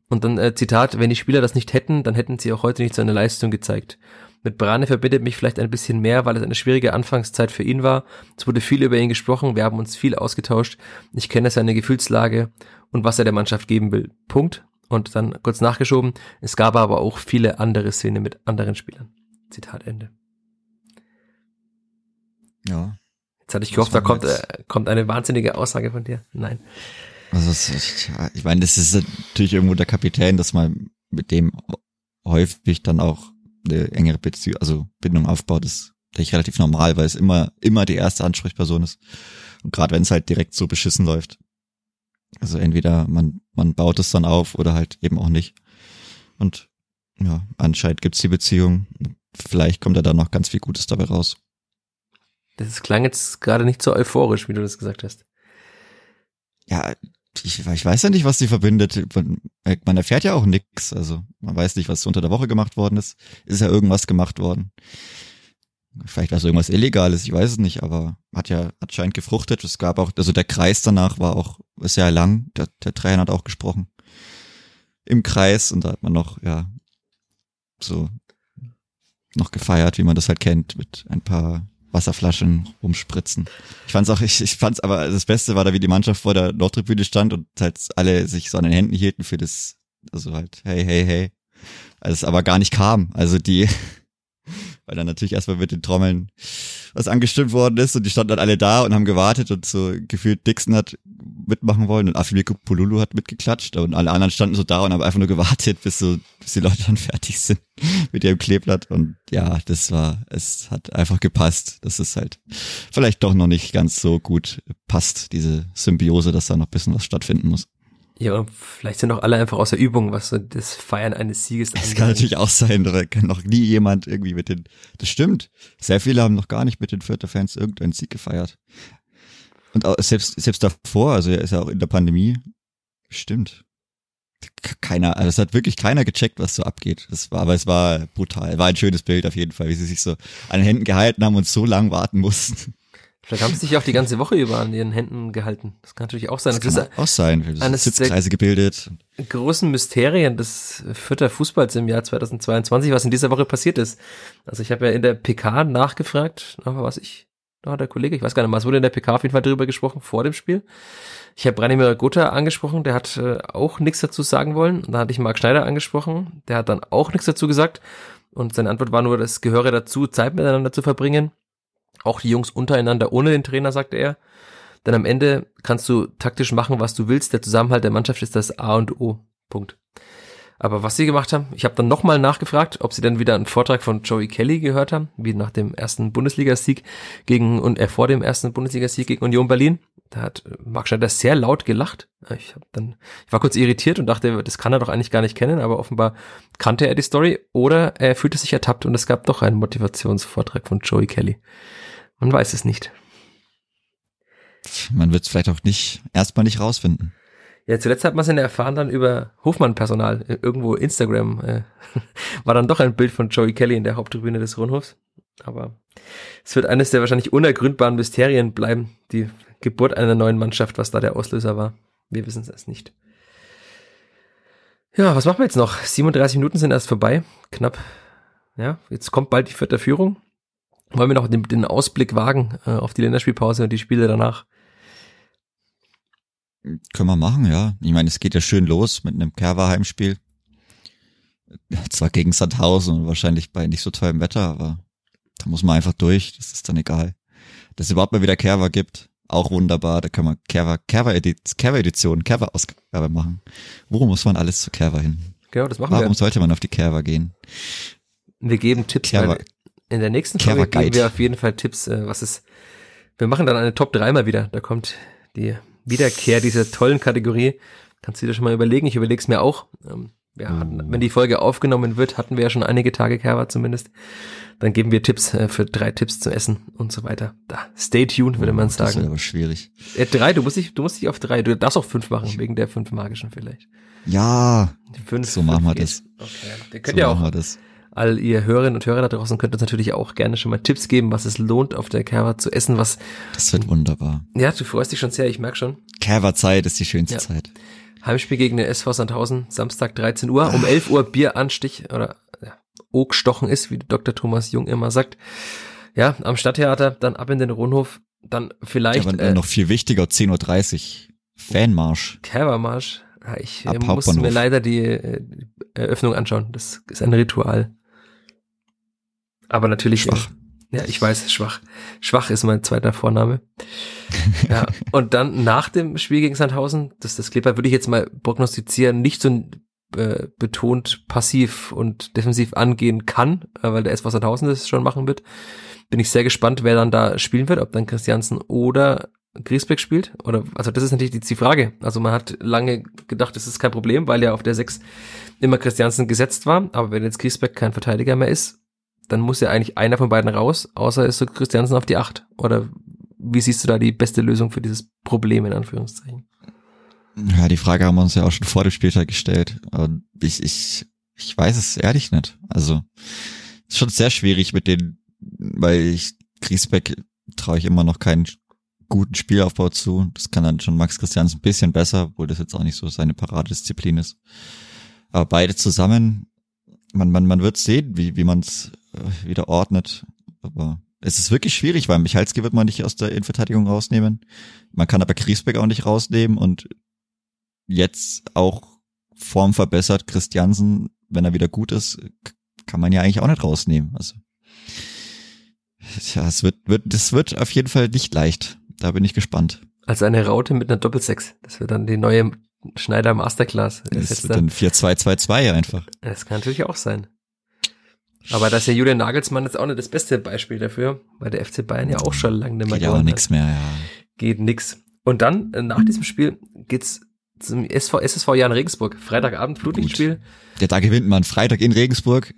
Und dann äh, Zitat, wenn die Spieler das nicht hätten, dann hätten sie auch heute nicht so eine Leistung gezeigt. Mit Brane verbindet mich vielleicht ein bisschen mehr, weil es eine schwierige Anfangszeit für ihn war. Es wurde viel über ihn gesprochen, wir haben uns viel ausgetauscht. Ich kenne seine Gefühlslage und was er der Mannschaft geben will. Punkt. Und dann kurz nachgeschoben, es gab aber auch viele andere Szenen mit anderen Spielern. Zitat Ende. Ja. Jetzt hatte ich gehofft, da kommt, äh, kommt eine wahnsinnige Aussage von dir. Nein. Also ich meine, das ist natürlich irgendwo der Kapitän, dass man mit dem häufig dann auch eine engere Beziehung, also Bindung aufbaut, ist denke ich relativ normal, weil es immer immer die erste Ansprechperson ist und gerade wenn es halt direkt so beschissen läuft. Also entweder man man baut es dann auf oder halt eben auch nicht. Und ja, anscheinend gibt's die Beziehung. Vielleicht kommt da dann noch ganz viel Gutes dabei raus. Das klang jetzt gerade nicht so euphorisch, wie du das gesagt hast. Ja, ich, ich weiß ja nicht, was die verbindet. Man, man erfährt ja auch nix. Also man weiß nicht, was unter der Woche gemacht worden ist. Ist ja irgendwas gemacht worden. Vielleicht war es irgendwas Illegales, ich weiß es nicht, aber hat ja anscheinend gefruchtet. Es gab auch, also der Kreis danach war auch sehr lang. Der, der Trainer hat auch gesprochen. Im Kreis und da hat man noch, ja, so noch gefeiert, wie man das halt kennt, mit ein paar Wasserflaschen rumspritzen. Ich fand's auch, ich, ich fand's aber das Beste war da, wie die Mannschaft vor der Nordtribüne stand und halt alle sich so an den Händen hielten für das, also halt, hey, hey, hey. Also es aber gar nicht kam. Also die, weil dann natürlich erstmal mit den Trommeln was angestimmt worden ist und die standen dann alle da und haben gewartet und so gefühlt Dixon hat mitmachen wollen und Afimiko Polulu hat mitgeklatscht und alle anderen standen so da und haben einfach nur gewartet, bis so, bis die Leute dann fertig sind mit ihrem Kleeblatt und ja, das war, es hat einfach gepasst. Das ist halt vielleicht doch noch nicht ganz so gut passt, diese Symbiose, dass da noch ein bisschen was stattfinden muss. Ja, und vielleicht sind auch alle einfach aus der Übung, was so das Feiern eines Sieges Das kann natürlich auch sein, da kann noch nie jemand irgendwie mit den, das stimmt. Sehr viele haben noch gar nicht mit den Vierter Fans irgendeinen Sieg gefeiert. Und selbst, selbst davor, also er ist ja auch in der Pandemie, stimmt. Keiner, also es hat wirklich keiner gecheckt, was so abgeht. Das war, aber es war brutal. War ein schönes Bild auf jeden Fall, wie sie sich so an den Händen gehalten haben und so lang warten mussten. Vielleicht haben sie sich auch die ganze Woche über an ihren Händen gehalten. Das kann natürlich auch sein. Das, das kann auch sein. Eines Sitzkreise gebildet. Großen Mysterien des Vierter Fußballs im Jahr 2022, was in dieser Woche passiert ist. Also ich habe ja in der PK nachgefragt, was ich, da hat der Kollege, ich weiß gar nicht, was wurde in der PK auf jeden Fall darüber gesprochen vor dem Spiel. Ich habe Branimir Gutta angesprochen, der hat äh, auch nichts dazu sagen wollen. Und dann hatte ich Marc Schneider angesprochen, der hat dann auch nichts dazu gesagt. Und seine Antwort war nur, das gehöre dazu, Zeit miteinander zu verbringen. Auch die Jungs untereinander ohne den Trainer, sagte er. Denn am Ende kannst du taktisch machen, was du willst. Der Zusammenhalt der Mannschaft ist das A und O. Punkt. Aber was sie gemacht haben, ich habe dann nochmal nachgefragt, ob sie dann wieder einen Vortrag von Joey Kelly gehört haben, wie nach dem ersten Bundesligasieg gegen und er äh, vor dem ersten Bundesligasieg gegen Union Berlin. Da hat Marc Schneider sehr laut gelacht. Ich hab dann, ich war kurz irritiert und dachte, das kann er doch eigentlich gar nicht kennen, aber offenbar kannte er die Story oder er fühlte sich ertappt und es gab doch einen Motivationsvortrag von Joey Kelly. Man weiß es nicht. Man wird es vielleicht auch nicht, erstmal nicht rausfinden. Ja, zuletzt hat man es ja erfahren dann über Hofmann-Personal. Irgendwo Instagram äh, war dann doch ein Bild von Joey Kelly in der Haupttribüne des Rundhofs. Aber es wird eines der wahrscheinlich unergründbaren Mysterien bleiben, die Geburt einer neuen Mannschaft, was da der Auslöser war. Wir wissen es erst nicht. Ja, was machen wir jetzt noch? 37 Minuten sind erst vorbei. Knapp. Ja, jetzt kommt bald die vierte Führung. Wollen wir noch den, den Ausblick wagen äh, auf die Länderspielpause und die Spiele danach? Können wir machen, ja. Ich meine, es geht ja schön los mit einem Kerwa-Heimspiel. Zwar gegen Sandhausen und wahrscheinlich bei nicht so tollem Wetter, aber da muss man einfach durch. Das ist dann egal. Dass es überhaupt mal wieder Kerwa gibt, auch wunderbar. Da können wir Kerwa, Kerwa Edition, Kerwa Ausgabe machen. Worum muss man alles zu Kerwa hin? Genau, das machen Warum wir. Warum sollte man auf die Kerwa gehen? Wir geben Tipps. Kerwa, in der nächsten Folge geben wir auf jeden Fall Tipps, äh, was ist. Wir machen dann eine Top 3 mal wieder. Da kommt die Wiederkehr dieser tollen Kategorie. Kannst du dir schon mal überlegen. Ich überlege es mir auch. Ähm, hatten, wenn die Folge aufgenommen wird, hatten wir ja schon einige Tage Kerwa zumindest. Dann geben wir Tipps äh, für drei Tipps zum Essen und so weiter. Da, stay tuned, würde man sagen. Das ist aber schwierig. Äh, drei, du musst dich, du musst dich auf drei. Du darfst auch fünf machen, wegen der fünf magischen vielleicht. Ja. Fünf, so machen wir das. Okay. Ihr könnt so ja auch all ihr Hörerinnen und Hörer da draußen könnt uns natürlich auch gerne schon mal Tipps geben, was es lohnt, auf der Kerwa zu essen, was. Das wird wunderbar. Ja, du freust dich schon sehr, ich merk schon. Kerwa-Zeit ist die schönste Ja. Zeit. Heimspiel gegen den SV Sandhausen, Samstag 13 Uhr, um 11 Uhr Bieranstich oder ja, Ogstochen ist, wie Dr. Thomas Jung immer sagt. Ja, am Stadttheater, dann ab in den Rundhof, dann vielleicht Aber äh, noch viel wichtiger, 10.30 Uhr. Fanmarsch. Kerwa-Marsch. Ja, ich Ab äh, muss mir leider die äh, Eröffnung anschauen. Das ist ein Ritual. Aber natürlich. Schwach. Ja, ich weiß, schwach. Schwach ist mein zweiter Vorname. ja, und dann nach dem Spiel gegen Sandhausen, das, das Clipper würde ich jetzt mal prognostizieren, nicht so äh, betont passiv und defensiv angehen kann, äh, weil der SV Sandhausen das schon machen wird. Bin ich sehr gespannt, wer dann da spielen wird, ob dann Christiansen oder Griesbeck spielt? Oder, also das ist natürlich die Frage. Also man hat lange gedacht, das ist kein Problem, weil ja auf der 6 immer Christiansen gesetzt war. Aber wenn jetzt Griesbeck kein Verteidiger mehr ist, dann muss ja eigentlich einer von beiden raus, außer ist Christiansen auf die 8. Oder wie siehst du da die beste Lösung für dieses Problem in Anführungszeichen? Ja, die Frage haben wir uns ja auch schon vor dem Spieltag gestellt. Und ich, ich, ich weiß es ehrlich nicht. Also, ist schon sehr schwierig mit den, weil ich Griesbeck traue ich immer noch keinen guten Spielaufbau zu. Das kann dann schon Max Christians ein bisschen besser, obwohl das jetzt auch nicht so seine Paradedisziplin ist. Aber beide zusammen, man, man, man wird sehen, wie, wie man es wieder ordnet. Aber es ist wirklich schwierig, weil Michalski wird man nicht aus der Innenverteidigung rausnehmen. Man kann aber Griesbeck auch nicht rausnehmen und jetzt auch Form verbessert Christiansen, wenn er wieder gut ist, kann man ja eigentlich auch nicht rausnehmen. Also ja, es wird, wird, das wird auf jeden Fall nicht leicht. Da bin ich gespannt. Also eine Raute mit einer Doppelsechs. Das wird dann die neue Schneider Masterclass. Das, das wird dann 4-2-2-2 einfach. Das kann natürlich auch sein. Aber das ist ja Julian Nagelsmann jetzt auch nicht das beste Beispiel dafür, weil der FC Bayern ja auch schon lange nicht mehr Geht ja auch nichts mehr, ja. Geht nix. Und dann, äh, nach diesem Spiel, geht's zum SV, SSV Jan Regensburg. Freitagabend, Flutlichtspiel. Ja, da gewinnt man Freitag in Regensburg.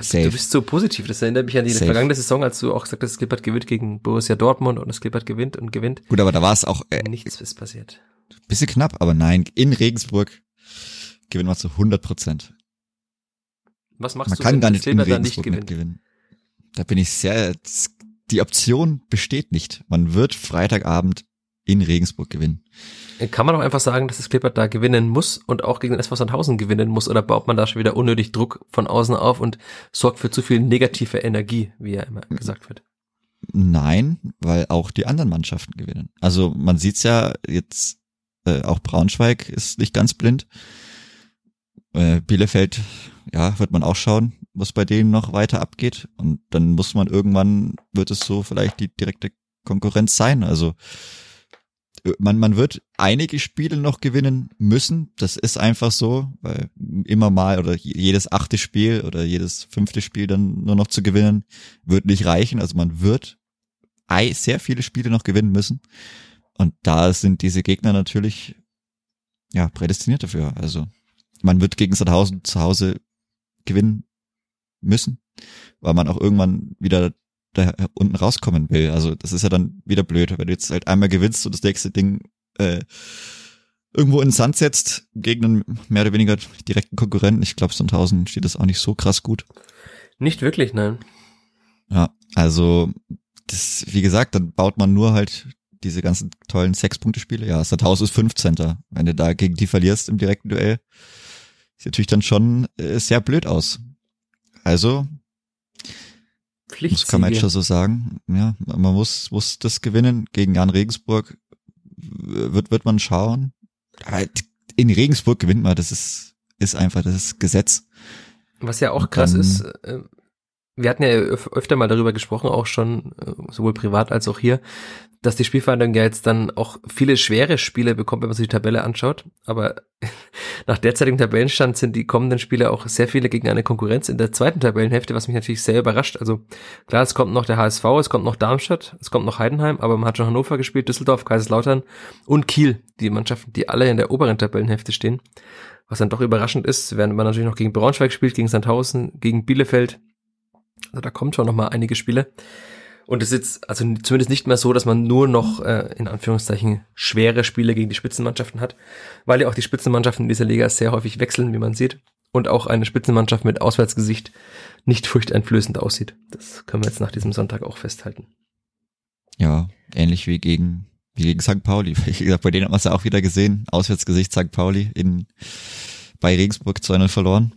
Safe. Du bist so positiv. Das erinnert mich an die Safe. vergangene Saison, als du auch gesagt hast, Skilpert gewinnt gegen Borussia Dortmund und Skilpert gewinnt und gewinnt. Gut, aber da war es auch äh, nichts ist passiert. Bisschen knapp, aber nein, in Regensburg gewinnt man zu 100 Prozent. Was machst man du, kann gar nicht in Regensburg nicht gewinnen? Da bin ich sehr, die Option besteht nicht. Man wird Freitagabend in Regensburg gewinnen. Kann man auch einfach sagen, dass das Klippert da gewinnen muss und auch gegen den SV Sandhausen gewinnen muss oder baut man da schon wieder unnötig Druck von außen auf und sorgt für zu viel negative Energie, wie ja immer gesagt wird? Nein, weil auch die anderen Mannschaften gewinnen. Also man sieht's ja jetzt, äh, auch Braunschweig ist nicht ganz blind. Äh, Bielefeld, ja, wird man auch schauen, was bei denen noch weiter abgeht. Und dann muss man irgendwann, wird es so vielleicht die direkte Konkurrenz sein. Also man, man wird einige Spiele noch gewinnen müssen. Das ist einfach so, weil immer mal oder jedes achte Spiel oder jedes fünfte Spiel dann nur noch zu gewinnen, wird nicht reichen. Also man wird sehr viele Spiele noch gewinnen müssen. Und da sind diese Gegner natürlich, ja, prädestiniert dafür. Also man wird gegen Sandhausen zu Hause gewinnen müssen, weil man auch irgendwann wieder da unten rauskommen will. Also das ist ja dann wieder blöd, wenn du jetzt halt einmal gewinnst und das nächste Ding äh, irgendwo in den Sand setzt gegen einen mehr oder weniger direkten Konkurrenten. Ich glaube, Sandhausen steht das auch nicht so krass gut. Nicht wirklich, nein. Ja, also das, wie gesagt, dann baut man nur halt diese ganzen tollen Sechs-Punkte-Spiele. Ja, Sandhausen ist 15. Wenn du da gegen die verlierst im direkten Duell, sieht natürlich dann schon äh, sehr blöd aus. Also das kann man jetzt schon so sagen. Ja, man muss, muss das gewinnen. Gegen Jan Regensburg wird, wird man schauen. Aber in Regensburg gewinnt man. Das ist, ist einfach das Gesetz. Was ja auch krass ist, äh, wir hatten ja öfter mal darüber gesprochen, auch schon, äh, sowohl privat als auch hier, dass die Spielverhandlung ja jetzt dann auch viele schwere Spiele bekommt, wenn man sich die Tabelle anschaut. Aber nach derzeitigem Tabellenstand sind die kommenden Spiele auch sehr viele gegen eine Konkurrenz in der zweiten Tabellenhälfte, was mich natürlich sehr überrascht. Also klar, es kommt noch der HSV, es kommt noch Darmstadt, es kommt noch Heidenheim, aber man hat schon Hannover gespielt, Düsseldorf, Kaiserslautern und Kiel, die Mannschaften, die alle in der oberen Tabellenhälfte stehen. Was dann doch überraschend ist, während man natürlich noch gegen Braunschweig spielt, gegen Sandhausen, gegen Bielefeld, also da kommt schon noch mal einige Spiele. Und es ist jetzt also zumindest nicht mehr so, dass man nur noch äh, in Anführungszeichen schwere Spiele gegen die Spitzenmannschaften hat, weil ja auch die Spitzenmannschaften in dieser Liga sehr häufig wechseln, wie man sieht. Und auch eine Spitzenmannschaft mit Auswärtsgesicht nicht furchteinflößend aussieht. Das können wir jetzt nach diesem Sonntag auch festhalten. Ja, ähnlich wie gegen, wie gegen St. Pauli. Wie gesagt, bei denen hat man es ja auch wieder gesehen. Auswärtsgesicht St. Pauli in, bei Regensburg 2-0 verloren.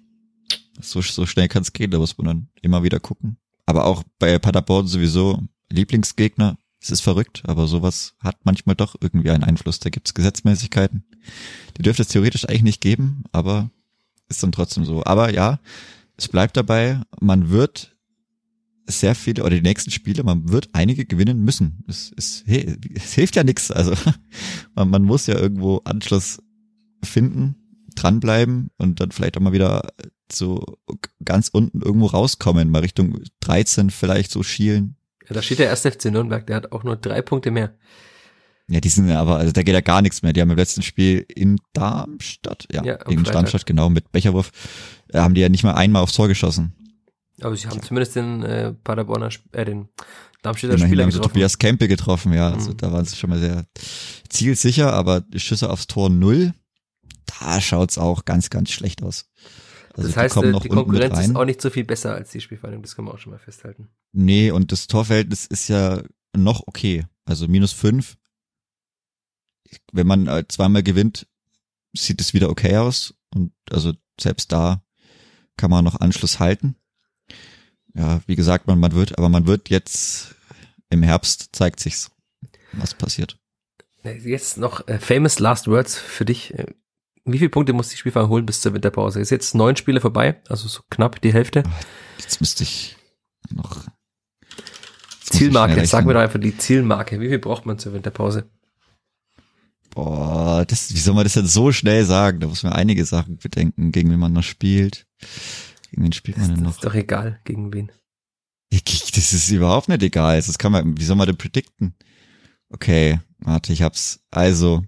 So, so schnell kann es gehen, da muss man dann immer wieder gucken. Aber auch bei Paderborn sowieso Lieblingsgegner. Es ist verrückt, aber sowas hat manchmal doch irgendwie einen Einfluss. Da gibt's Gesetzmäßigkeiten. Die dürfte es theoretisch eigentlich nicht geben, aber ist dann trotzdem so. Aber ja, es bleibt dabei, man wird sehr viele oder die nächsten Spiele, man wird einige gewinnen müssen. Es, es, es hilft ja nichts. Also man, man muss ja irgendwo Anschluss finden, dranbleiben und dann vielleicht auch mal wieder so ganz unten irgendwo rauskommen, mal Richtung 13 vielleicht so schielen. Ja, da steht der erste FC Nürnberg, der hat auch nur drei Punkte mehr. Ja, die sind aber, also da geht ja gar nichts mehr. Die haben im letzten Spiel in Darmstadt, ja, Ja, gegen Freitag. Darmstadt, genau, mit Becherwurf, äh, haben die ja nicht mal einmal aufs Tor geschossen. Aber sie haben zumindest den äh, Paderborner, äh, den Darmstädter Immerhin Spieler haben sie getroffen. Tobias Kempe getroffen, ja. Also Mhm. da waren sie schon mal sehr zielsicher, aber die Schüsse aufs Tor null, da schaut's auch ganz, ganz schlecht aus. Also das heißt, äh, die mit Konkurrenz ist auch nicht so viel besser als die Spielvereinigung, das können wir auch schon mal festhalten. Nee, und das Torverhältnis ist ja noch okay. Also minus fünf. Wenn man äh, zweimal gewinnt, sieht es wieder okay aus. Und also selbst da kann man noch Anschluss halten. Ja, wie gesagt, man, man wird, aber man wird jetzt im Herbst zeigt sich's, was passiert. Äh, Jetzt noch äh, famous last words für dich. Wie viele Punkte muss die Spielvereinigung holen bis zur Winterpause? Ist jetzt neun Spiele vorbei, also so knapp die Hälfte. Jetzt müsste ich noch. jetzt Zielmarke, schnell sag mir rechnen. doch einfach die Zielmarke. Wie viel braucht man zur Winterpause? Boah, das, wie soll man das denn so schnell sagen? Da muss man einige Sachen bedenken, gegen wen man noch spielt. Gegen wen spielt man Das denn noch? ist doch egal, gegen wen. Das ist überhaupt nicht egal. Das kann man, wie soll man denn predikten? Okay, warte, ich hab's. Also,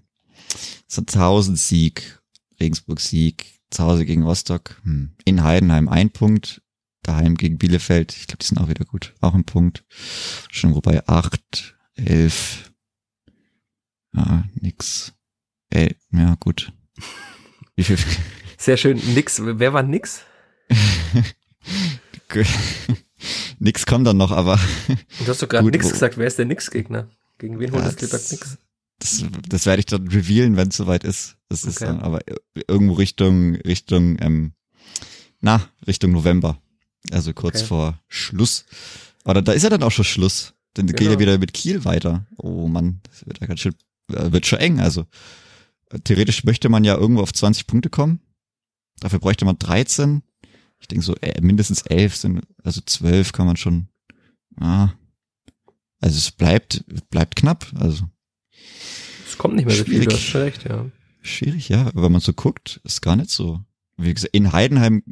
so 1000 Sieg, Regensburg Sieg, zu Hause gegen Rostock, hm. in Heidenheim ein Punkt, daheim gegen Bielefeld, ich glaube, die sind auch wieder gut, auch ein Punkt. Schon wobei acht, elf, ja, nix. Ey, ja, gut. Wie viel? Sehr schön, nix. Wer war nix? nix kommt dann noch, aber Du hast doch gerade nix gesagt. Wer ist der Nix-Gegner? Gegen wen holt das das- nix? Das, das werde ich dann revealen, wenn es soweit ist. Das ist Okay. dann aber irgendwo Richtung, Richtung, ähm, na, Richtung November. Also kurz Okay. vor Schluss. Oder da ist ja dann auch schon Schluss. Dann geht Genau. er wieder mit Kiel weiter. Oh Mann, das wird ja ganz schön, äh, wird schon eng. Also äh, theoretisch möchte man ja irgendwo auf 20 Punkte kommen. Dafür bräuchte man 13. Ich denke so, äh, mindestens 11 sind, also 12 kann man schon. Ah. Also es bleibt, bleibt knapp. Also Es kommt nicht mehr so viel, du hast schon recht, ja. Schwierig, ja. Wenn man so guckt, ist gar nicht so. Wie gesagt, in Heidenheim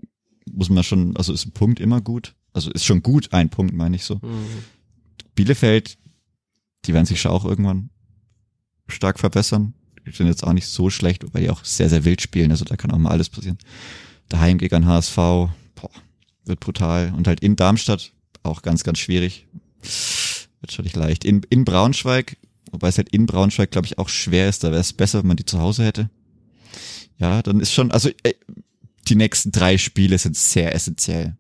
muss man schon, also ist ein Punkt immer gut. Also ist schon gut, ein Punkt, meine ich so. Mhm. Bielefeld, die werden sich schon auch irgendwann stark verbessern. Die sind jetzt auch nicht so schlecht, wobei die auch sehr, sehr wild spielen. Also da kann auch mal alles passieren. Daheim gegen HSV, boah, wird brutal. Und halt in Darmstadt auch ganz, ganz schwierig. Wird schon nicht leicht. In, in Braunschweig, wobei es halt in Braunschweig, glaube ich, auch schwer ist. Da wäre es besser, wenn man die zu Hause hätte. Ja, dann ist schon, also äh, die nächsten drei Spiele sind sehr essentiell.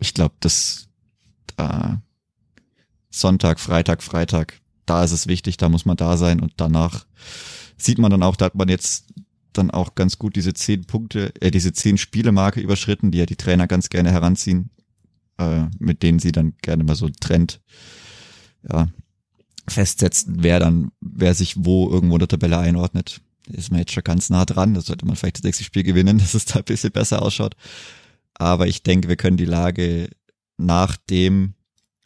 Ich glaube, das da Sonntag, Freitag, Freitag, da ist es wichtig, da muss man da sein und danach sieht man dann auch, da hat man jetzt dann auch ganz gut diese zehn Punkte, äh, diese zehn Spiele-Marke überschritten, die ja die Trainer ganz gerne heranziehen, äh, mit denen sie dann gerne mal so Trend ja, festsetzen, wer dann, wer sich wo irgendwo in der Tabelle einordnet. Da ist man jetzt schon ganz nah dran, da sollte man vielleicht das nächste Spiel gewinnen, dass es da ein bisschen besser ausschaut. Aber ich denke, wir können die Lage nach dem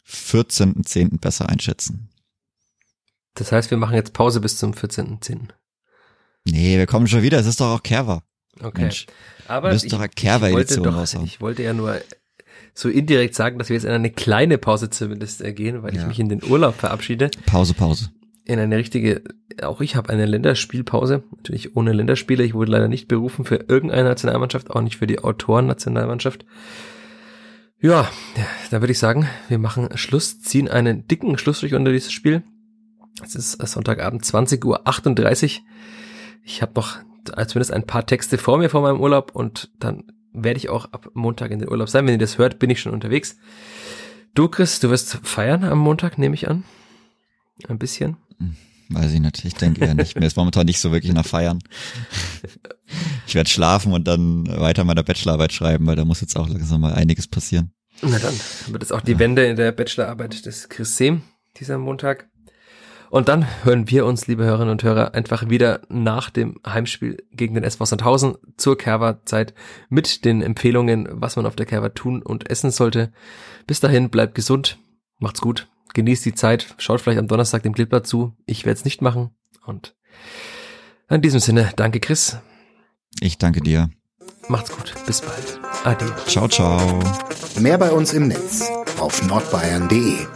14.10. besser einschätzen. Das heißt, wir machen jetzt Pause bis zum 14.10. Nee, wir kommen schon wieder, es ist doch auch Kerber. Okay. Mensch, Aber ich, doch eine ich, wollte doch, ich wollte ja nur so indirekt sagen, dass wir jetzt in eine kleine Pause zumindest äh, gehen, weil ich Ja. mich in den Urlaub verabschiede. Pause, Pause. In eine richtige, auch ich habe eine Länderspielpause, natürlich ohne Länderspiele. Ich wurde leider nicht berufen für irgendeine Nationalmannschaft, auch nicht für die Autoren-Nationalmannschaft. Ja, da würde ich sagen, wir machen Schluss, ziehen einen dicken Schlussstrich unter dieses Spiel. Es ist Sonntagabend 20.38 Uhr. Ich habe noch zumindest ein paar Texte vor mir vor meinem Urlaub und dann werde ich auch ab Montag in den Urlaub sein. Wenn ihr das hört, bin ich schon unterwegs. Du, Chris, du wirst feiern am Montag, nehme ich an. Ein bisschen. Weiß ich nicht. Ich denke eher nicht. Mir ist momentan nicht so wirklich nach Feiern. Ich werde schlafen und dann weiter meine Bachelorarbeit schreiben, weil da muss jetzt auch langsam mal einiges passieren. Na dann wird es auch die Wende in der Bachelorarbeit des Chris Sehm dieser Montag. Und dann hören wir uns, liebe Hörerinnen und Hörer, einfach wieder nach dem Heimspiel gegen den SV Sandhausen zur Kerwa-Zeit mit den Empfehlungen, was man auf der Kerwa tun und essen sollte. Bis dahin, bleibt gesund, macht's gut, genießt die Zeit, schaut vielleicht am Donnerstag dem Clipper zu. Ich werde es nicht machen. Und in diesem Sinne, danke Chris, Ich danke dir. macht's gut, bis bald. Ade. Ciao, ciao. Mehr bei uns im Netz auf nordbayern.de.